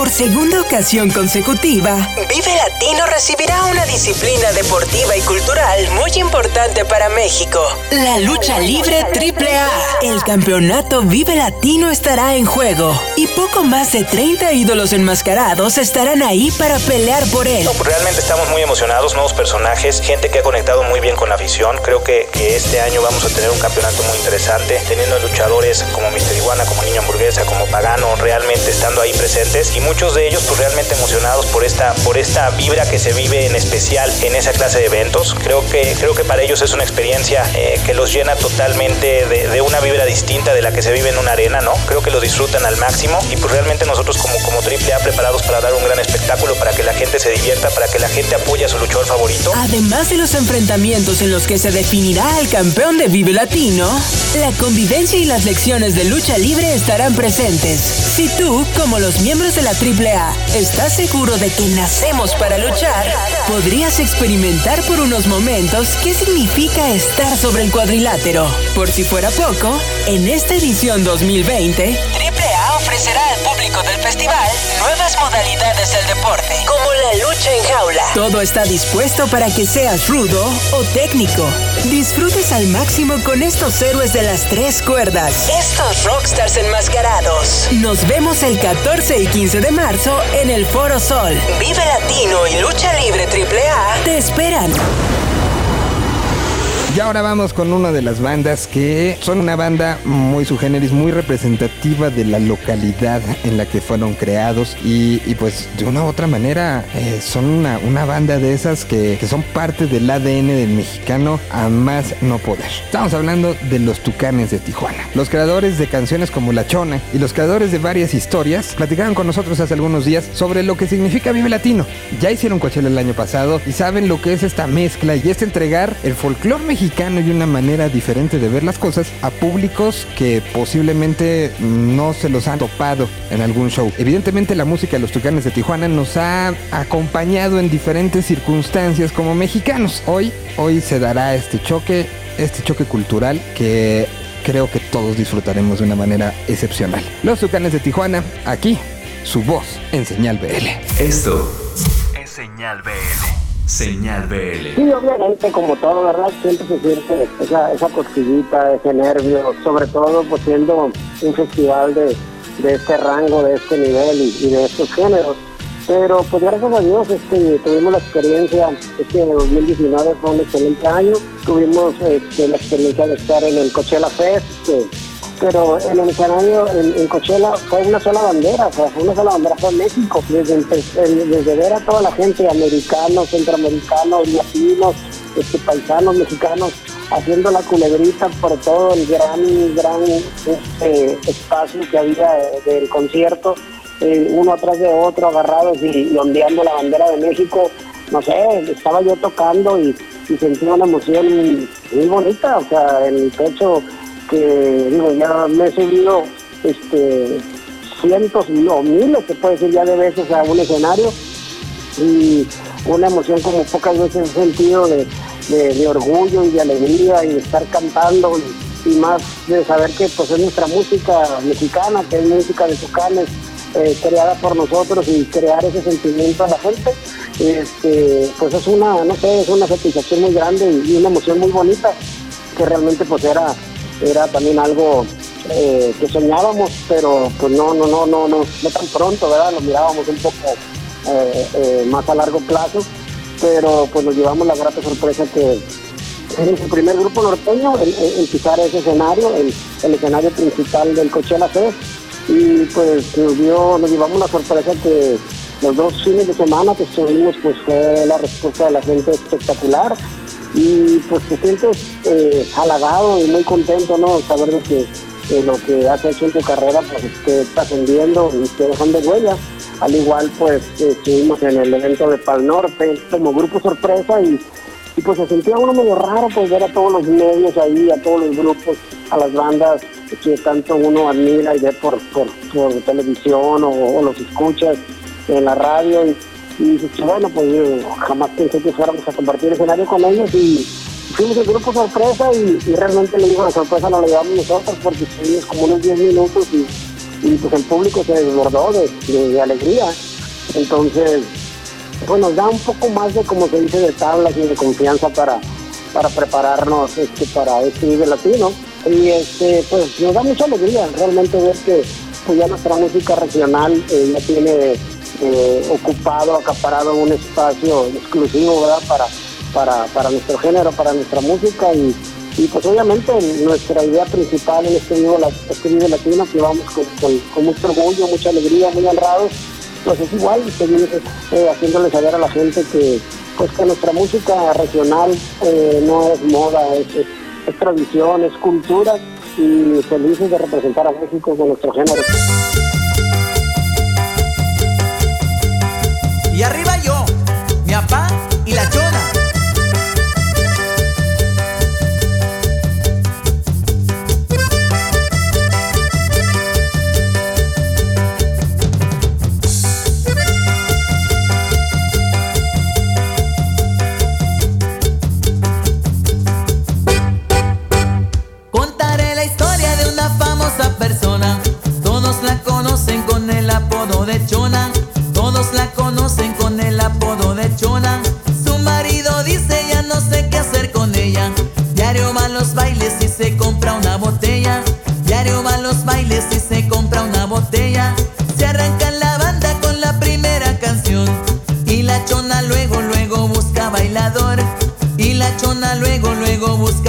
Por segunda ocasión consecutiva, Vive Latino recibirá una disciplina deportiva y cultural muy importante para México. La lucha libre AAA. El campeonato Vive Latino estará en juego y poco más de 30 ídolos enmascarados estarán ahí para pelear por él. No, pues realmente estamos muy emocionados, nuevos personajes, gente que ha conectado muy bien con la afición. Creo que, que este año vamos a tener un campeonato muy interesante, teniendo luchadores como Mr. Iguana, como Niño Hamburguesa, como Pagano, realmente estando ahí presentes y muchos de ellos pues realmente emocionados por esta, por esta vibra que se vive en especial en esa clase de eventos. Creo que, creo que para ellos es una experiencia eh, que los llena totalmente de, de una vibra distinta de la que se vive en una arena, ¿no? Creo que lo disfrutan al máximo y pues realmente nosotros como, como AAA preparados para dar un gran espectáculo, para que la gente se divierta, para que la gente apoye a su luchador favorito. Además de los enfrentamientos en los que se definirá al campeón de Vive Latino, la convivencia y las lecciones de lucha libre estarán presentes. Si tú, como los miembros de la AAA, estás seguro de que nacemos para luchar, podrías experimentar por unos momentos qué significa estar sobre el cuadrilátero. Por si fuera poco, en esta edición 2020, AAA ofrecerá al público del festival nuevas modalidades del deporte, como la lucha en jaula. Todo está dispuesto para que seas rudo o técnico. Disfrutes al máximo con estos héroes de las tres cuerdas. Estos rockstars enmascarados. Nos vemos el 14 y 15 de marzo en el Foro Sol. Vive Latino y Lucha Libre AAA te esperan. Y ahora vamos con una de las bandas que son una banda muy su generis, muy representativa de la localidad en la que fueron creados y, y pues de una u otra manera eh, son una, una banda de esas que, que son parte del ADN del mexicano a más no poder. Estamos hablando de los Tucanes de Tijuana. Los creadores de canciones como La Chona y los creadores de varias historias platicaron con nosotros hace algunos días sobre lo que significa Vive Latino. Ya hicieron Coachella el año pasado y saben lo que es esta mezcla y es entregar el folclore mexicano y una manera diferente de ver las cosas a públicos que posiblemente no se los han topado en algún show. Evidentemente la música de los Tucanes de Tijuana nos ha acompañado en diferentes circunstancias como mexicanos. Hoy, hoy se dará este choque, este choque cultural que creo que todos disfrutaremos de una manera excepcional. Los Tucanes de Tijuana, aquí, su voz en Señal BL. Esto es Señal BL. Señal BL. Sí, obviamente, como todo, ¿verdad? Siempre se siente esa, esa cosquillita, ese nervio, sobre todo pues siendo un festival de, de este rango, de este nivel y, de estos géneros. Pero pues gracias a Dios este, tuvimos la experiencia, este 2019 fue un excelente año, tuvimos este, la experiencia de estar en el Coachella Fest, este, pero en el escenario en, en Coachella fue una sola bandera, o sea, fue una sola bandera, fue México, desde, desde ver a toda la gente, americanos, centroamericanos, latinos, este, paisanos, mexicanos, haciendo la culebrita por todo el gran, gran este, espacio que había eh, del concierto, eh, uno atrás de otro, agarrados y, y ondeando la bandera de México, no sé, estaba yo tocando y, y sentí una emoción muy bonita, o sea, en el pecho que digo, ya me he subido este cientos o miles, se puede decir ya de veces a un escenario. Y una emoción como pocas veces he sentido de, de- orgullo y de alegría y estar cantando y, más de saber que pues es nuestra música mexicana, que es música de Tucanes, eh, creada por nosotros y crear ese sentimiento a la gente, este, pues es una, no sé, es una satisfacción muy grande y una emoción muy bonita que realmente pues era, era también algo eh, que soñábamos, pero pues no, no, no, no, no, no tan pronto, ¿verdad? Lo mirábamos un poco eh, eh, más a largo plazo, pero pues nos llevamos la grata sorpresa que es el primer grupo norteño en, en- pisar ese escenario, el, el escenario principal del Coachella Fest, y pues nos, dio, nos llevamos la sorpresa que los dos fines de semana que estuvimos pues fue la respuesta de la gente espectacular y pues te sientes eh, halagado y muy contento, ¿no? Saber de que lo que has hecho en tu carrera pues esté trascendiendo y esté dejando huella. Al igual pues eh, estuvimos en el evento de Pal Norte como grupo sorpresa y, y pues se sentía uno medio raro pues ver a todos los medios ahí, a todos los grupos, a las bandas que tanto uno admira y ve por, por, por televisión o, o los escuchas en la radio y, y bueno, pues yo jamás pensé que fuéramos a compartir escenario con ellos y fuimos el grupo sorpresa y, realmente le digo, la sorpresa no la llevamos nosotros porque estuvimos como unos 10 minutos y, pues el público se desbordó de, alegría. Entonces, pues nos da un poco más de, como se dice, de tablas y de confianza para, para prepararnos este, para este Vive Latino. Y este, pues nos da mucha alegría realmente ver que pues ya nuestra música regional eh, ya tiene eh, ocupado, acaparado un espacio exclusivo ¿verdad? Para, para, para nuestro género, para nuestra música y, y, pues obviamente nuestra idea principal en este Vive, La- este Vive Latino que vamos con, con- con mucho orgullo, mucha alegría, muy honrados, pues es igual seguir eh, haciéndole saber a la gente que pues que nuestra música regional eh, no es moda, es, es- es tradición, es cultura y felices de representar a México con nuestro género. Y arriba yo, mi papá y la chona. Luego, luego busca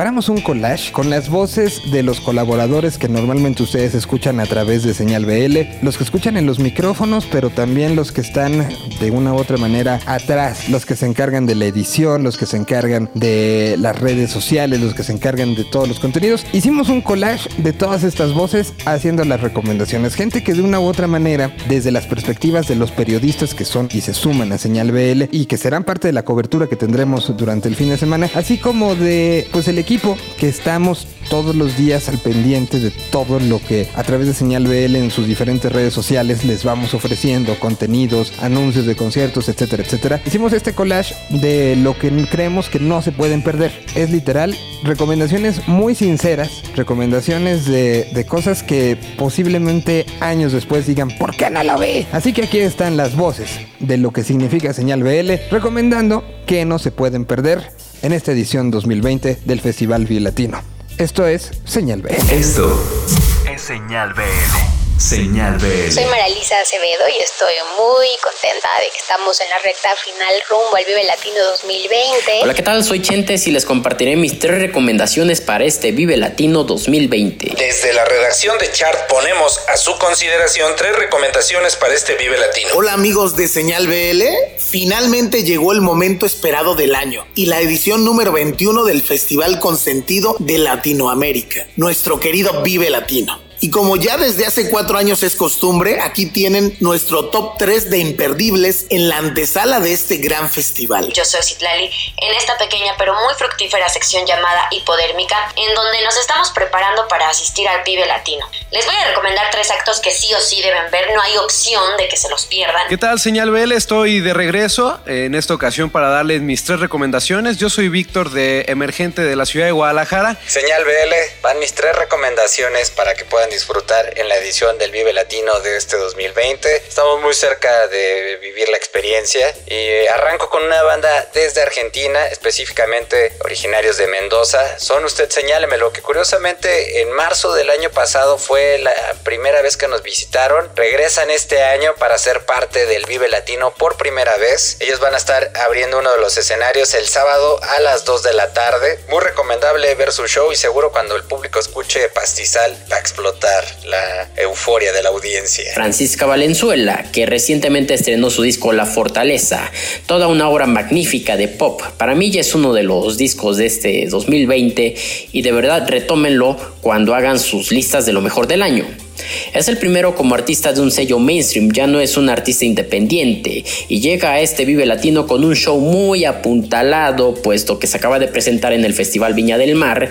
continuación, un collage con las voces de los colaboradores que normalmente ustedes escuchan a través de Señal BL, los que escuchan en los micrófonos, pero también los que están de una u otra manera atrás, los que se encargan de la edición, los que se encargan de las redes sociales, los que se encargan de todos los contenidos. Hicimos un collage de todas estas voces haciendo las recomendaciones. Gente que de una u otra manera, desde las perspectivas de los periodistas que son y se suman a Señal BL y que serán parte de la cobertura que tendremos durante el fin de semana, así como de pues el equipo que estamos todos los días al pendiente de todo lo que a través de Señal BL en sus diferentes redes sociales les vamos ofreciendo contenidos, anuncios de conciertos, etcétera, etcétera. Hicimos este collage de lo que creemos que no se pueden perder. Es literal recomendaciones muy sinceras, recomendaciones de, de cosas que posiblemente años después digan, ¿por qué no lo vi? Así que aquí están las voces de lo que significa Señal BL, recomendando que no se pueden perder en esta edición 2020 del Festival Vive Latino. Esto es Señal B. Esto es Señal BL. Señal BL. Soy Maralisa Acevedo y estoy muy contenta de que estamos en la recta final rumbo al Vive Latino 2020. Hola, ¿qué tal? Soy Chentes y les compartiré mis tres recomendaciones para este Vive Latino 2020. Desde la redacción de Chart ponemos a su consideración tres recomendaciones para este Vive Latino. Hola amigos de Señal BL, finalmente llegó el momento esperado del año y la edición número 21 del Festival Consentido de Latinoamérica, nuestro querido Vive Latino. Y como ya desde hace cuatro años es costumbre, aquí tienen nuestro top 3 de imperdibles en la antesala de este gran festival. Yo soy Citlali en esta pequeña pero muy fructífera sección llamada Hipodérmica, en donde nos estamos preparando para asistir al Vive Latino. Les voy a recomendar tres actos que sí o sí deben ver, no hay opción de que se los pierdan. ¿Qué tal, señal BL? Estoy de regreso en esta ocasión para darles mis tres recomendaciones. Yo soy Víctor de Emergente de la ciudad de Guadalajara. Señal BL, van mis tres recomendaciones para que puedan disfrutar en la edición del Vive Latino de este 2020. Estamos muy cerca de vivir la experiencia y arranco con una banda desde Argentina, específicamente originarios de Mendoza. Son Usted Señálemelo, que curiosamente en marzo del año pasado fue la primera vez que nos visitaron. Regresan este año para ser parte del Vive Latino por primera vez. Ellos van a estar abriendo uno de los escenarios el sábado a las 2 de la tarde. Muy recomendable ver su show y seguro cuando el público escuche Pastizal va a explotar la euforia de la audiencia. Francisca Valenzuela, que recientemente estrenó su disco La Fortaleza, toda una obra magnífica de pop. Para mí ya es uno de los discos de este 2020 y de verdad retómenlo cuando hagan sus listas de lo mejor del año. Es el primero como artista de un sello mainstream, ya no es un artista independiente y llega a este Vive Latino con un show muy apuntalado, puesto que se acaba de presentar en el Festival Viña del Mar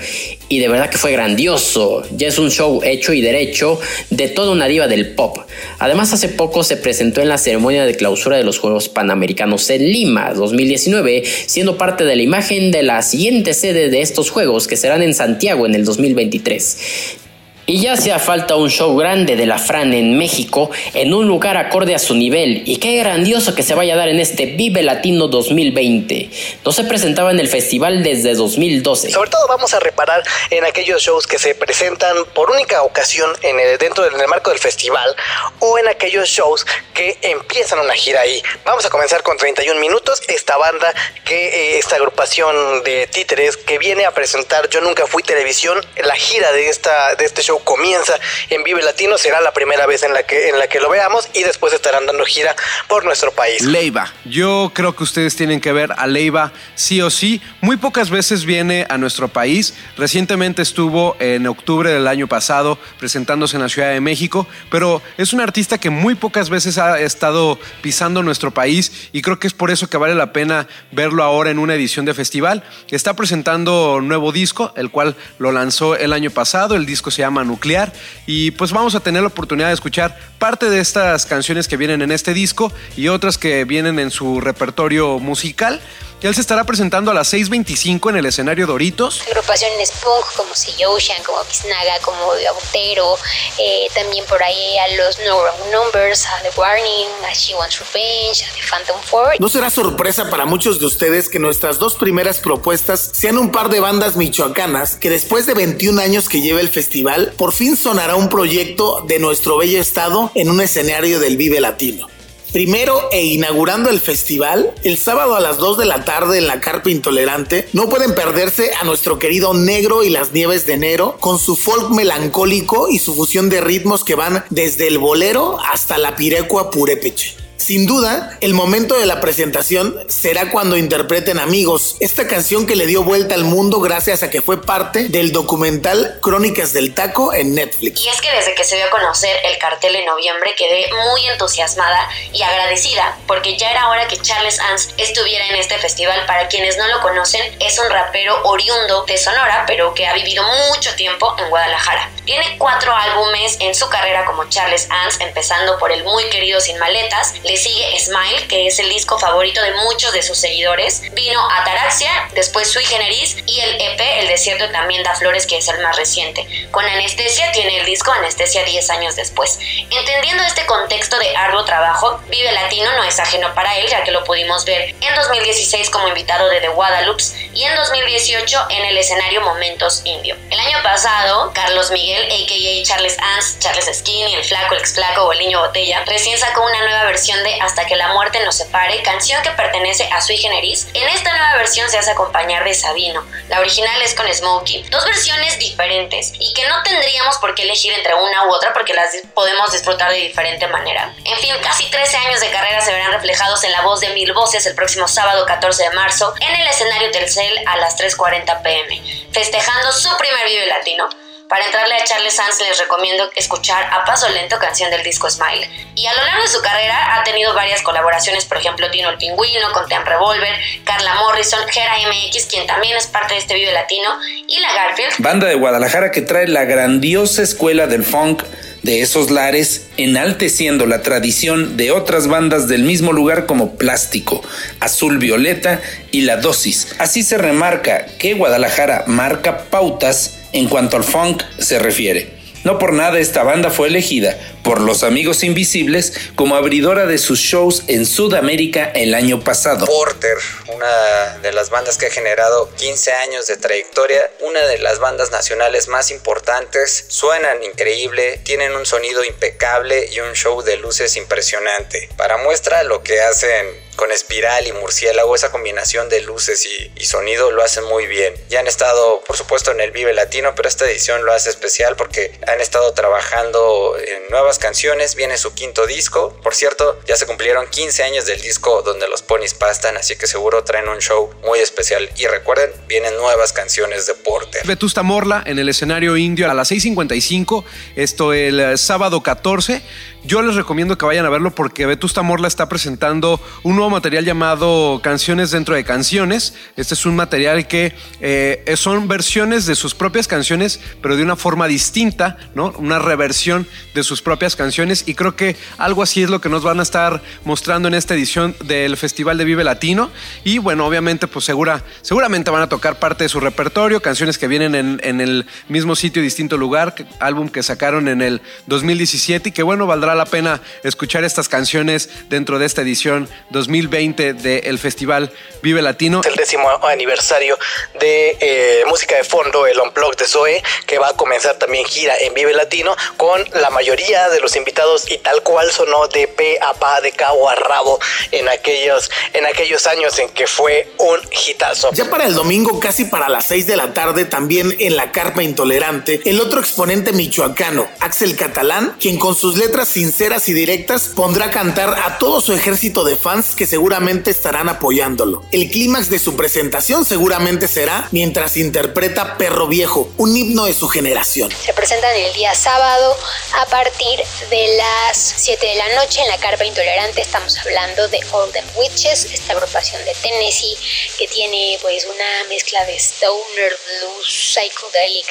y de verdad que fue grandioso. Ya es un show hecho y derecho de toda una diva del pop. Además, hace poco se presentó en la ceremonia de clausura de los Juegos Panamericanos en Lima 2019, siendo parte de la imagen de la siguiente sede de estos Juegos que serán en Santiago en el 2023. Y ya hacía falta un show grande de la Fran en México, en un lugar acorde a su nivel, y qué grandioso que se vaya a dar en este Vive Latino 2020. No se presentaba en el festival desde 2012. Sobre todo vamos a reparar en aquellos shows que se presentan por única ocasión en el, dentro del marco del festival o en aquellos shows que empiezan una gira ahí. Vamos a comenzar con 31 minutos, esta banda que eh, esta agrupación de títeres que viene a presentar Yo nunca fui televisión, la gira de esta de este show comienza en Vive Latino, será la primera vez en la que en la que lo veamos y después estarán dando gira por nuestro país. Leiva. Yo creo que ustedes tienen que ver a Leiva sí o sí. Muy pocas veces viene a nuestro país. Recientemente estuvo en octubre del año pasado presentándose en la Ciudad de México, pero es un artista que muy pocas veces ha estado pisando nuestro país y creo que es por eso que vale la pena verlo ahora en una edición de festival. Está presentando nuevo disco, el cual lo lanzó el año pasado. El disco se llama Nuclear y pues vamos a tener la oportunidad de escuchar parte de estas canciones que vienen en este disco y otras que vienen en su repertorio musical. Él se estará presentando a las 6.25 en el escenario Doritos. Agrupaciones punk como Sea Ocean, como Biznaga, como Agutero, eh, también por ahí a los No Wrong Numbers, a The Warning, a She Wants Revenge, a The Phantom Four. No será sorpresa para muchos de ustedes que nuestras dos primeras propuestas sean un par de bandas michoacanas que después de 21 años que lleva el festival, por fin sonará un proyecto de nuestro bello estado en un escenario del Vive Latino. Primero e inaugurando el festival, el sábado a las 2 de la tarde en la Carpa Intolerante, no pueden perderse a nuestro querido Negro y las Nieves de Enero con su folk melancólico y su fusión de ritmos que van desde el bolero hasta la pirecua purépeche. Sin duda, el momento de la presentación será cuando interpreten Amigos, esta canción que le dio vuelta al mundo gracias a que fue parte del documental Crónicas del Taco en Netflix. Y es que desde que se dio a conocer el cartel en noviembre quedé muy entusiasmada y agradecida porque ya era hora que Charles Ans estuviera en este festival. Para quienes no lo conocen, es un rapero oriundo de Sonora, pero que ha vivido mucho tiempo en Guadalajara. Tiene cuatro álbumes en su carrera como Charles Ans, empezando por el muy querido Sin Maletas, le sigue Smile, que es el disco favorito de muchos de sus seguidores. Vino Ataraxia, después Sui Generis y el EP El Desierto también da flores, que es el más reciente. Con Anestesia tiene el disco Anestesia 10 años después. Entendiendo este contexto de arduo trabajo, Vive Latino no es ajeno para él, ya que lo pudimos ver en 2016 como invitado de The Guadalupe y en 2018 en el escenario Momentos Indio. El año pasado, Carlos Miguel, a.k.a. Charles Ans, Charles Skinny, el flaco, el ex flaco o el niño botella, recién sacó una nueva versión de Hasta que la muerte nos separe, canción que pertenece a Sui Generis. En esta nueva versión se hace acompañar de Sabino. La original es con Smokey. Dos versiones diferentes y que no tendríamos por qué elegir entre una u otra porque las podemos disfrutar de diferente manera. En fin, casi 13 años de carrera se verán reflejados en la voz de Mil Voces el próximo sábado 14 de marzo en el escenario Telcel a las 3.40 pm, festejando su primer video latino. Para entrarle a Charles Sands les recomiendo escuchar a paso lento canción del disco Smile. Y a lo largo de su carrera ha tenido varias colaboraciones, por ejemplo Tino el Pingüino, con Ten Revolver, Carla Morrison, Gera MX, quien también es parte de este video latino, y la Garfield. Banda de Guadalajara que trae la grandiosa escuela del funk de esos lares, enalteciendo la tradición de otras bandas del mismo lugar como Plástico, Azul Violeta y La Dosis. Así se remarca que Guadalajara marca pautas en cuanto al funk se refiere. No por nada esta banda fue elegida por los Amigos Invisibles como abridora de sus shows en Sudamérica el año pasado. Porter, una de las bandas que ha generado 15 años de trayectoria, una de las bandas nacionales más importantes, suenan increíble, tienen un sonido impecable y un show de luces impresionante. Para muestra lo que hacen con espiral y murciélago, esa combinación de luces y, sonido lo hacen muy bien. Ya han estado, por supuesto, en el Vive Latino, pero esta edición lo hace especial porque han estado trabajando en nuevas canciones. Viene su quinto disco. Por cierto, ya se cumplieron 15 años del disco donde los ponis pastan, así que seguro traen un show muy especial. Y recuerden, vienen nuevas canciones de Porter. Vetusta Morla en el escenario indio a las 6.55, esto el eh, sábado 14. Yo les recomiendo que vayan a verlo porque Vetusta Morla está presentando un nuevo material llamado Canciones dentro de canciones. Este es un material que eh, son versiones de sus propias canciones, pero de una forma distinta, ¿no? Una reversión de sus propias canciones. Y creo que algo así es lo que nos van a estar mostrando en esta edición del Festival de Vive Latino. Y bueno, obviamente, pues segura, seguramente van a tocar parte de su repertorio, canciones que vienen en, en el mismo sitio, distinto lugar, álbum que sacaron en el 2017 y que bueno, valdrá la pena escuchar estas canciones dentro de esta edición 2020 del Festival Vive Latino. El décimo aniversario de eh, música de fondo, el Unplugged de Zoe, que va a comenzar también gira en Vive Latino con la mayoría de los invitados y tal cual sonó de pe a pa, de cabo a rabo en aquellos, en aquellos años en que fue un hitazo. Ya para el domingo, casi para las 6 de la tarde, también en la Carpa Intolerante, el otro exponente michoacano, Axel Catalán, quien con sus letras sinceras y directas pondrá a cantar a todo su ejército de fans que seguramente estarán apoyándolo. El clímax de su presentación seguramente será mientras interpreta Perro Viejo, un himno de su generación. Se presentan el día sábado a partir de las 7 de la noche en la Carpa Intolerante. Estamos hablando de All Them Witches, esta agrupación de Tennessee que tiene pues una mezcla de stoner, blues, psychedelic,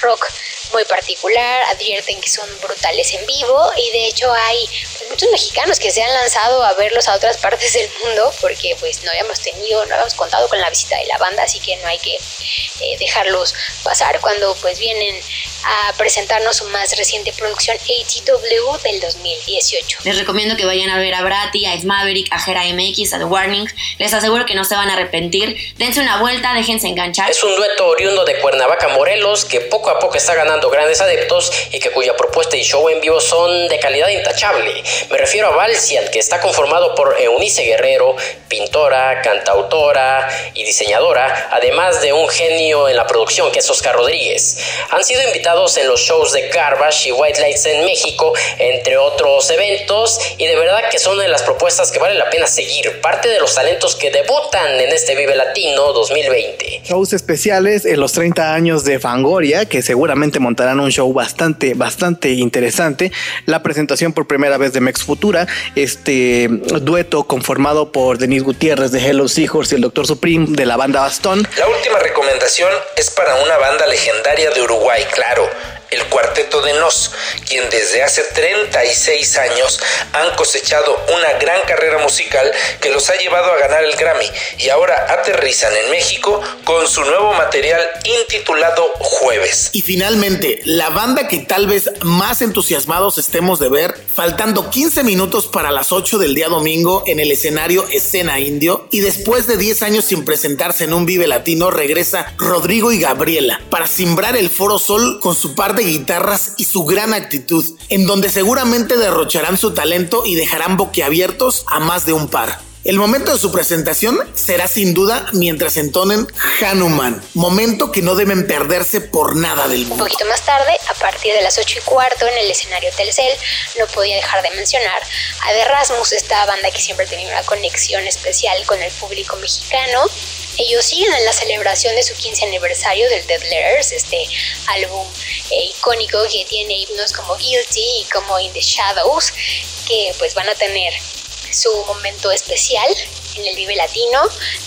rock muy particular, advierten que son brutales en vivo y de hecho hay pues, muchos mexicanos que se han lanzado a verlos a otras partes del mundo porque pues no habíamos tenido, no habíamos contado con la visita de la banda, así que no hay que eh, dejarlos pasar cuando pues vienen a presentarnos su más reciente producción ATW del 2018. Les recomiendo que vayan a ver a Brati, a Ed Maverick, a Jera MX, a The Warning. Les aseguro que no se van a arrepentir. Dense una vuelta, déjense enganchar. Es un dueto oriundo de Cuernavaca, Morelos, que poco a poco está ganando grandes adeptos y que cuya propuesta y show en vivo son de calidad intachable. Me refiero a Valsian, que está conformado por Eunice Guerrero, pintora, cantautora y diseñadora, además de un genio en la producción que es Oscar Rodríguez. Han sido invitados en los shows de Garbage y White Lights en México, entre otros eventos, y de verdad que son de las propuestas que vale la pena seguir, parte de los talentos que debutan en este Vive Latino 2020. Shows especiales en los 30 años de Fangoria, que seguramente montarán un show bastante, bastante interesante. La presentación por primera vez de Mex Futura, este dueto conformado por Denis Gutiérrez de Hello Seahorse y el Doctor Supreme de la banda Bastón. La última recomendación es para una banda legendaria de Uruguay, claro. El cuarteto de Nos, quien desde hace 36 años han cosechado una gran carrera musical que los ha llevado a ganar el Grammy y ahora aterrizan en México con su nuevo material intitulado Jueves. Y finalmente, la banda que tal vez más entusiasmados estemos de ver, faltando 15 minutos para las 8 del día domingo en el escenario Escena Indio y después de 10 años sin presentarse en un Vive Latino, regresa Rodrigo y Gabriela para simbrar el Foro Sol con su par de guitarras y su gran actitud, en donde seguramente derrocharán su talento y dejarán boquiabiertos a más de un par. El momento de su presentación será sin duda mientras entonen Hanuman, momento que no deben perderse por nada del Un mundo. poquito más tarde, a partir de las 8 y cuarto, en el escenario Telcel, no podía dejar de mencionar a The Rasmus, esta banda que siempre tenido una conexión especial con el público mexicano. Ellos siguen en la celebración de su 15 aniversario del Dead Letters, este álbum eh, icónico que tiene himnos como Guilty y como In the Shadows, que pues van a tener su momento especial en el Vive Latino.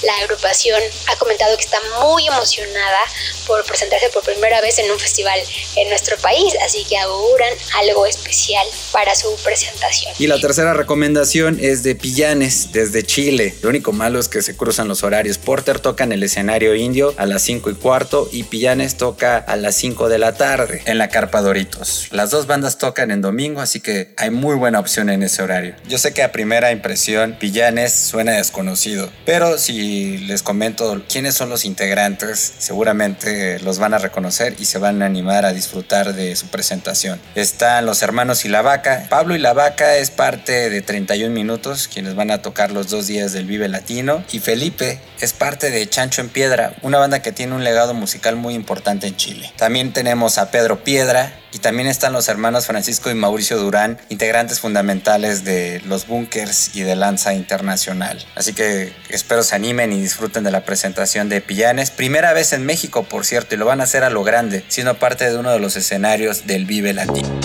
La agrupación ha comentado que está muy emocionada por presentarse por primera vez en un festival en nuestro país, así que auguran algo especial para su presentación. Y la tercera recomendación es de Pillanes, desde Chile. Lo único malo es que se cruzan los horarios. Porter toca en el escenario indio a las 5 y cuarto y Pillanes toca a las 5 de la tarde en la Carpa Doritos. Las dos bandas tocan en domingo, así que hay muy buena opción en ese horario. Yo sé que a primera impresión Pillanes suena desconocido, pero si les comento quiénes son los integrantes, seguramente los van a reconocer y se van a animar a disfrutar de su presentación. Están los hermanos y la vaca. Pablo y la vaca es parte de 31 minutos, quienes van a tocar los dos días del Vive Latino. Y Felipe es parte de Chancho en Piedra, una banda que tiene un legado musical muy importante en Chile. También tenemos a Pedro Piedra y también están los hermanos Francisco y Mauricio Durán, integrantes fundamentales de los Bunkers y de Lanza Internacional. Así que espero se animen y disfruten de la presentación de Pillanes. Primera vez en México, por cierto, y lo van a hacer a lo grande, siendo parte de uno de los escenarios del Vive Latino.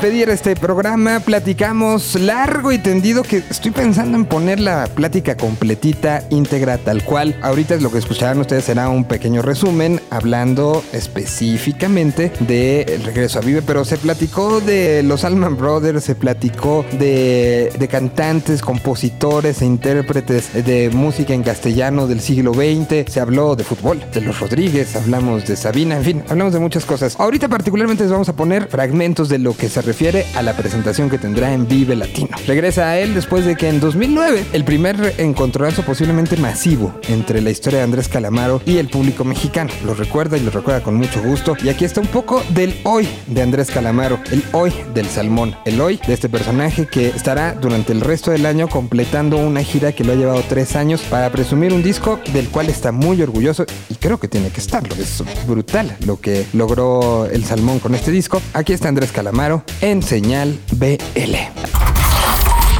Despedir este programa, platicamos largo y tendido que estoy pensando en poner la plática completita, íntegra, tal cual. Ahorita lo que escucharán ustedes será un pequeño resumen hablando específicamente del regreso a Vive, pero se platicó de los Alman Brothers, se platicó de, de cantantes, compositores e intérpretes de música en castellano del siglo XX, se habló de fútbol, de los Rodríguez, hablamos de Sabina, en fin, hablamos de muchas cosas. Ahorita particularmente les vamos a poner fragmentos de lo que se refiere a la presentación que tendrá en Vive Latino. Regresa a él después de que en 2009, el primer encontronazo posiblemente masivo entre la historia de Andrés Calamaro y el público mexicano. Lo recuerda y lo recuerda con mucho gusto. Y aquí está un poco del hoy de Andrés Calamaro, el hoy del salmón, el hoy de este personaje que estará durante el resto del año completando una gira que lo ha llevado tres años para presumir un disco del cual está muy orgulloso y creo que tiene que estarlo. Es brutal lo que logró el salmón con este disco. Aquí está Andrés Calamaro en Señal BL.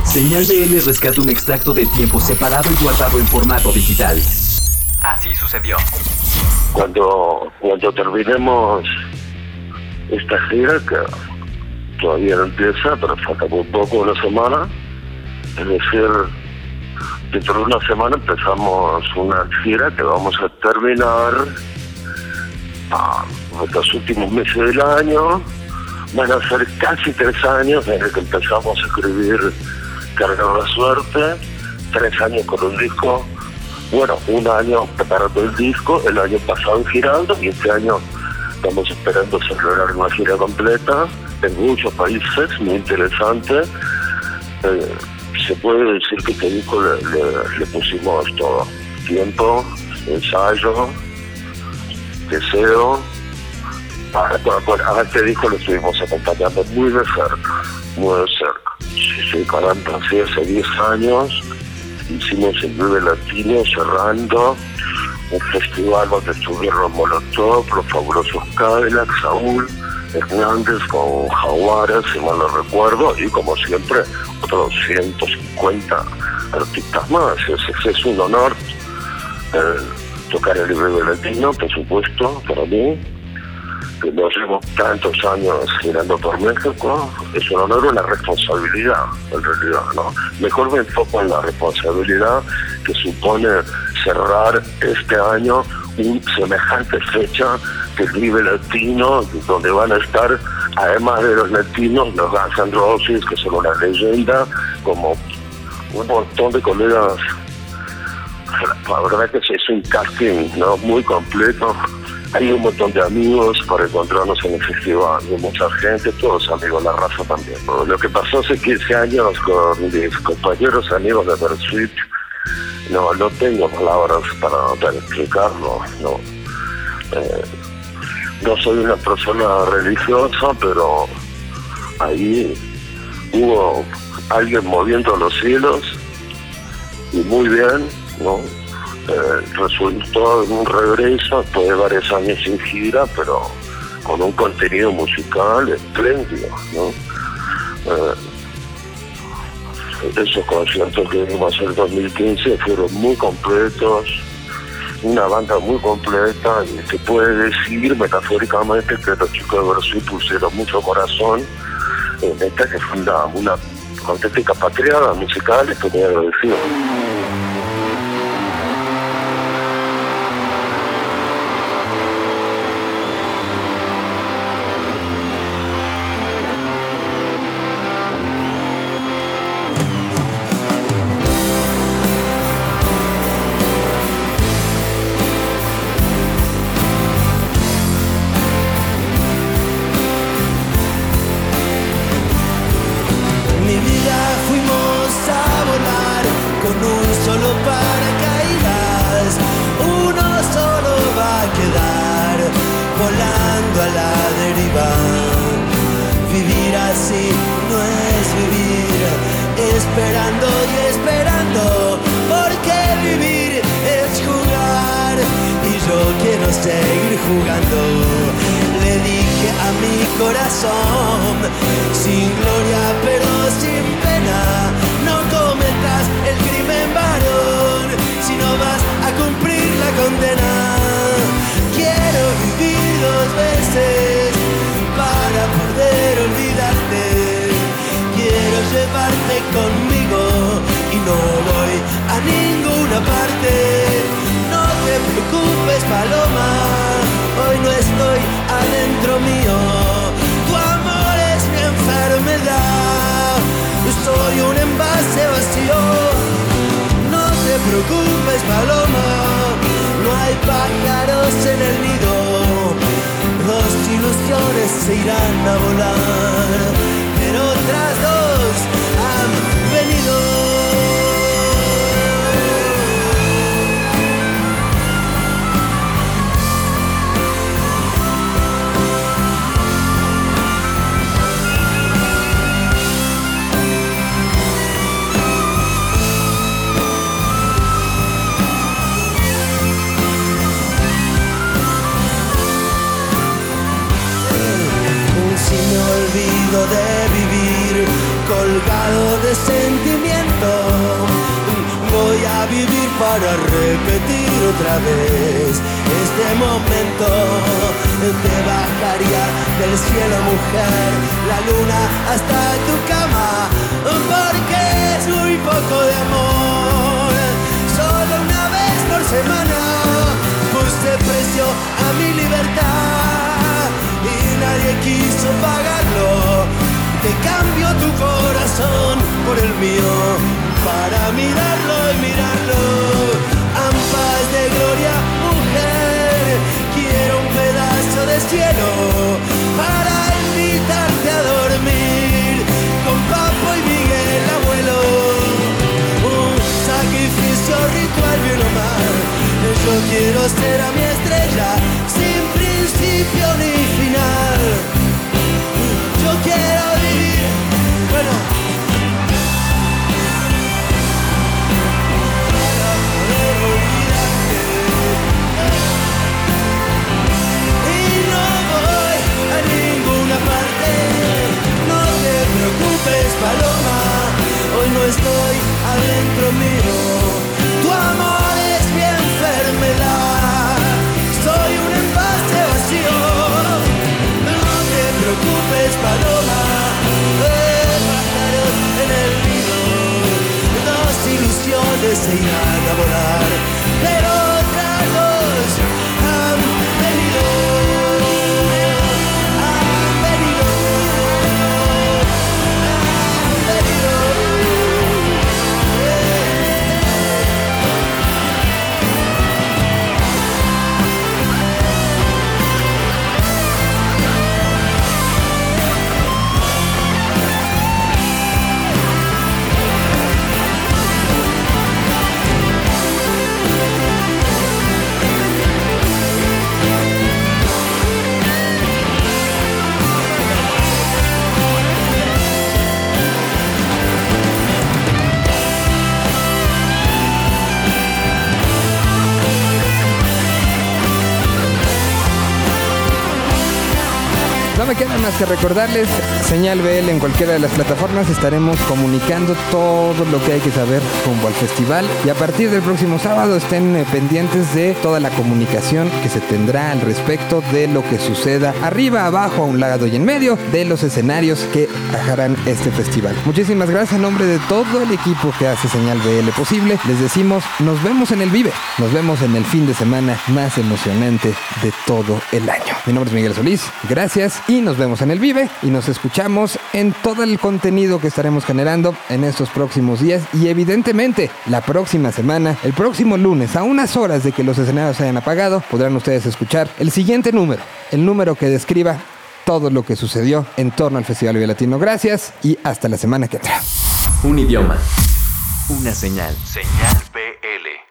Señal BL rescata un extracto de tiempo separado y guardado en formato digital. Así sucedió. Cuando, cuando terminemos esta gira, que todavía no empieza, pero falta muy poco, una semana, es decir, dentro de una semana empezamos una gira que vamos a terminar a los últimos meses del año. Van a ser casi tres años desde que empezamos a escribir Cargar la Suerte, tres años con un disco, bueno, un año preparando el disco, el año pasado girando y este año estamos esperando celebrar una gira completa en muchos países, muy interesante. Eh, se puede decir que este disco le pusimos todo, tiempo, ensayo, deseo. A, a- este disco lo estuvimos acompañando muy de cerca, muy de cerca. Sí, caramba, sí, hace 10 años hicimos el Vive Latino cerrando un festival donde estuvieron Molotov, los fabulosos Cadillacs, Saúl, Hernández con Jaguares, si mal no recuerdo, y como siempre, otros 150 artistas más. Es, es un honor eh, tocar el Vive Latino, por supuesto, para mí no llevo tantos años girando por México, es un honor una responsabilidad, en realidad, ¿no? Mejor me enfoco en la responsabilidad que supone cerrar este año un semejante fecha que vive latino, donde van a estar, además de los latinos, los Guns N' Roses, que son una leyenda, como un montón de colegas la verdad que es un casting ¿no? muy completo. Hay un montón de amigos para encontrarnos en el festival, de mucha gente, todos amigos, la raza también. Lo que pasó hace 15 años con mis compañeros amigos de Bersuit, no, no tengo palabras para, explicarlo. No. Eh, no soy una persona religiosa, pero ahí hubo alguien moviendo los cielos y muy bien, ¿no? Resultó en un regreso después de varios años sin gira, pero con un contenido musical espléndido. Eh, esos conciertos que vimos en el 2015 fueron muy completos, una banda muy completa y se puede decir metafóricamente que los chicos de Brasil pusieron mucho corazón en esta que fue una, una auténtica patriada musical, esto quiero decir. A la deriva. Vivir así no es vivir, esperando y esperando. Porque vivir es jugar y yo quiero seguir jugando. Le dije a mi corazón, sin gloria pero sin pena, no cometas el crimen varón, si no vas a cumplir la condena dos veces para poder olvidarte. Quiero llevarte conmigo y no voy a ninguna parte. No te preocupes, paloma, hoy no estoy adentro mío. Tu amor es mi enfermedad, soy un envase vacío. No te preocupes, paloma, no hay pájaros en el nido. Ilusiones se irán a volar, pero otras dos olvido de vivir colgado de sentimiento. Voy a vivir para repetir otra vez este momento. Te bajaría del cielo, mujer, la luna hasta tu cama, porque es muy poco de amor. Solo una vez por semana puse precio a mi libertad nadie quiso pagarlo. Te cambio tu corazón por el mío para mirarlo y mirarlo. Ampas de gloria, mujer, quiero un pedazo de cielo para invitarte a dormir con Papo y Miguel, abuelo. Un sacrificio ritual bien o mal. Yo quiero ser a mi estrella recordarles, señal BL en cualquiera de las plataformas, estaremos comunicando todo lo que hay que saber rumbo al festival y a partir del próximo sábado estén eh, pendientes de toda la comunicación que se tendrá al respecto de lo que suceda arriba, abajo, a un lado y en medio de los escenarios que harán este festival. Muchísimas gracias en nombre de todo el equipo que hace señal BL posible. Les decimos, nos vemos en el Vive, nos vemos en el fin de semana más emocionante de todo el año. Mi nombre es Miguel Solís, gracias y nos vemos en el Vive y nos escuchamos en todo el contenido que estaremos generando en estos próximos días y evidentemente la próxima semana, el próximo lunes, a unas horas de que los escenarios se hayan apagado, podrán ustedes escuchar el siguiente número, el número que describa todo lo que sucedió en torno al Festival Vive Latino. Gracias y hasta la semana que entra. Un idioma. Una señal. Señal BL.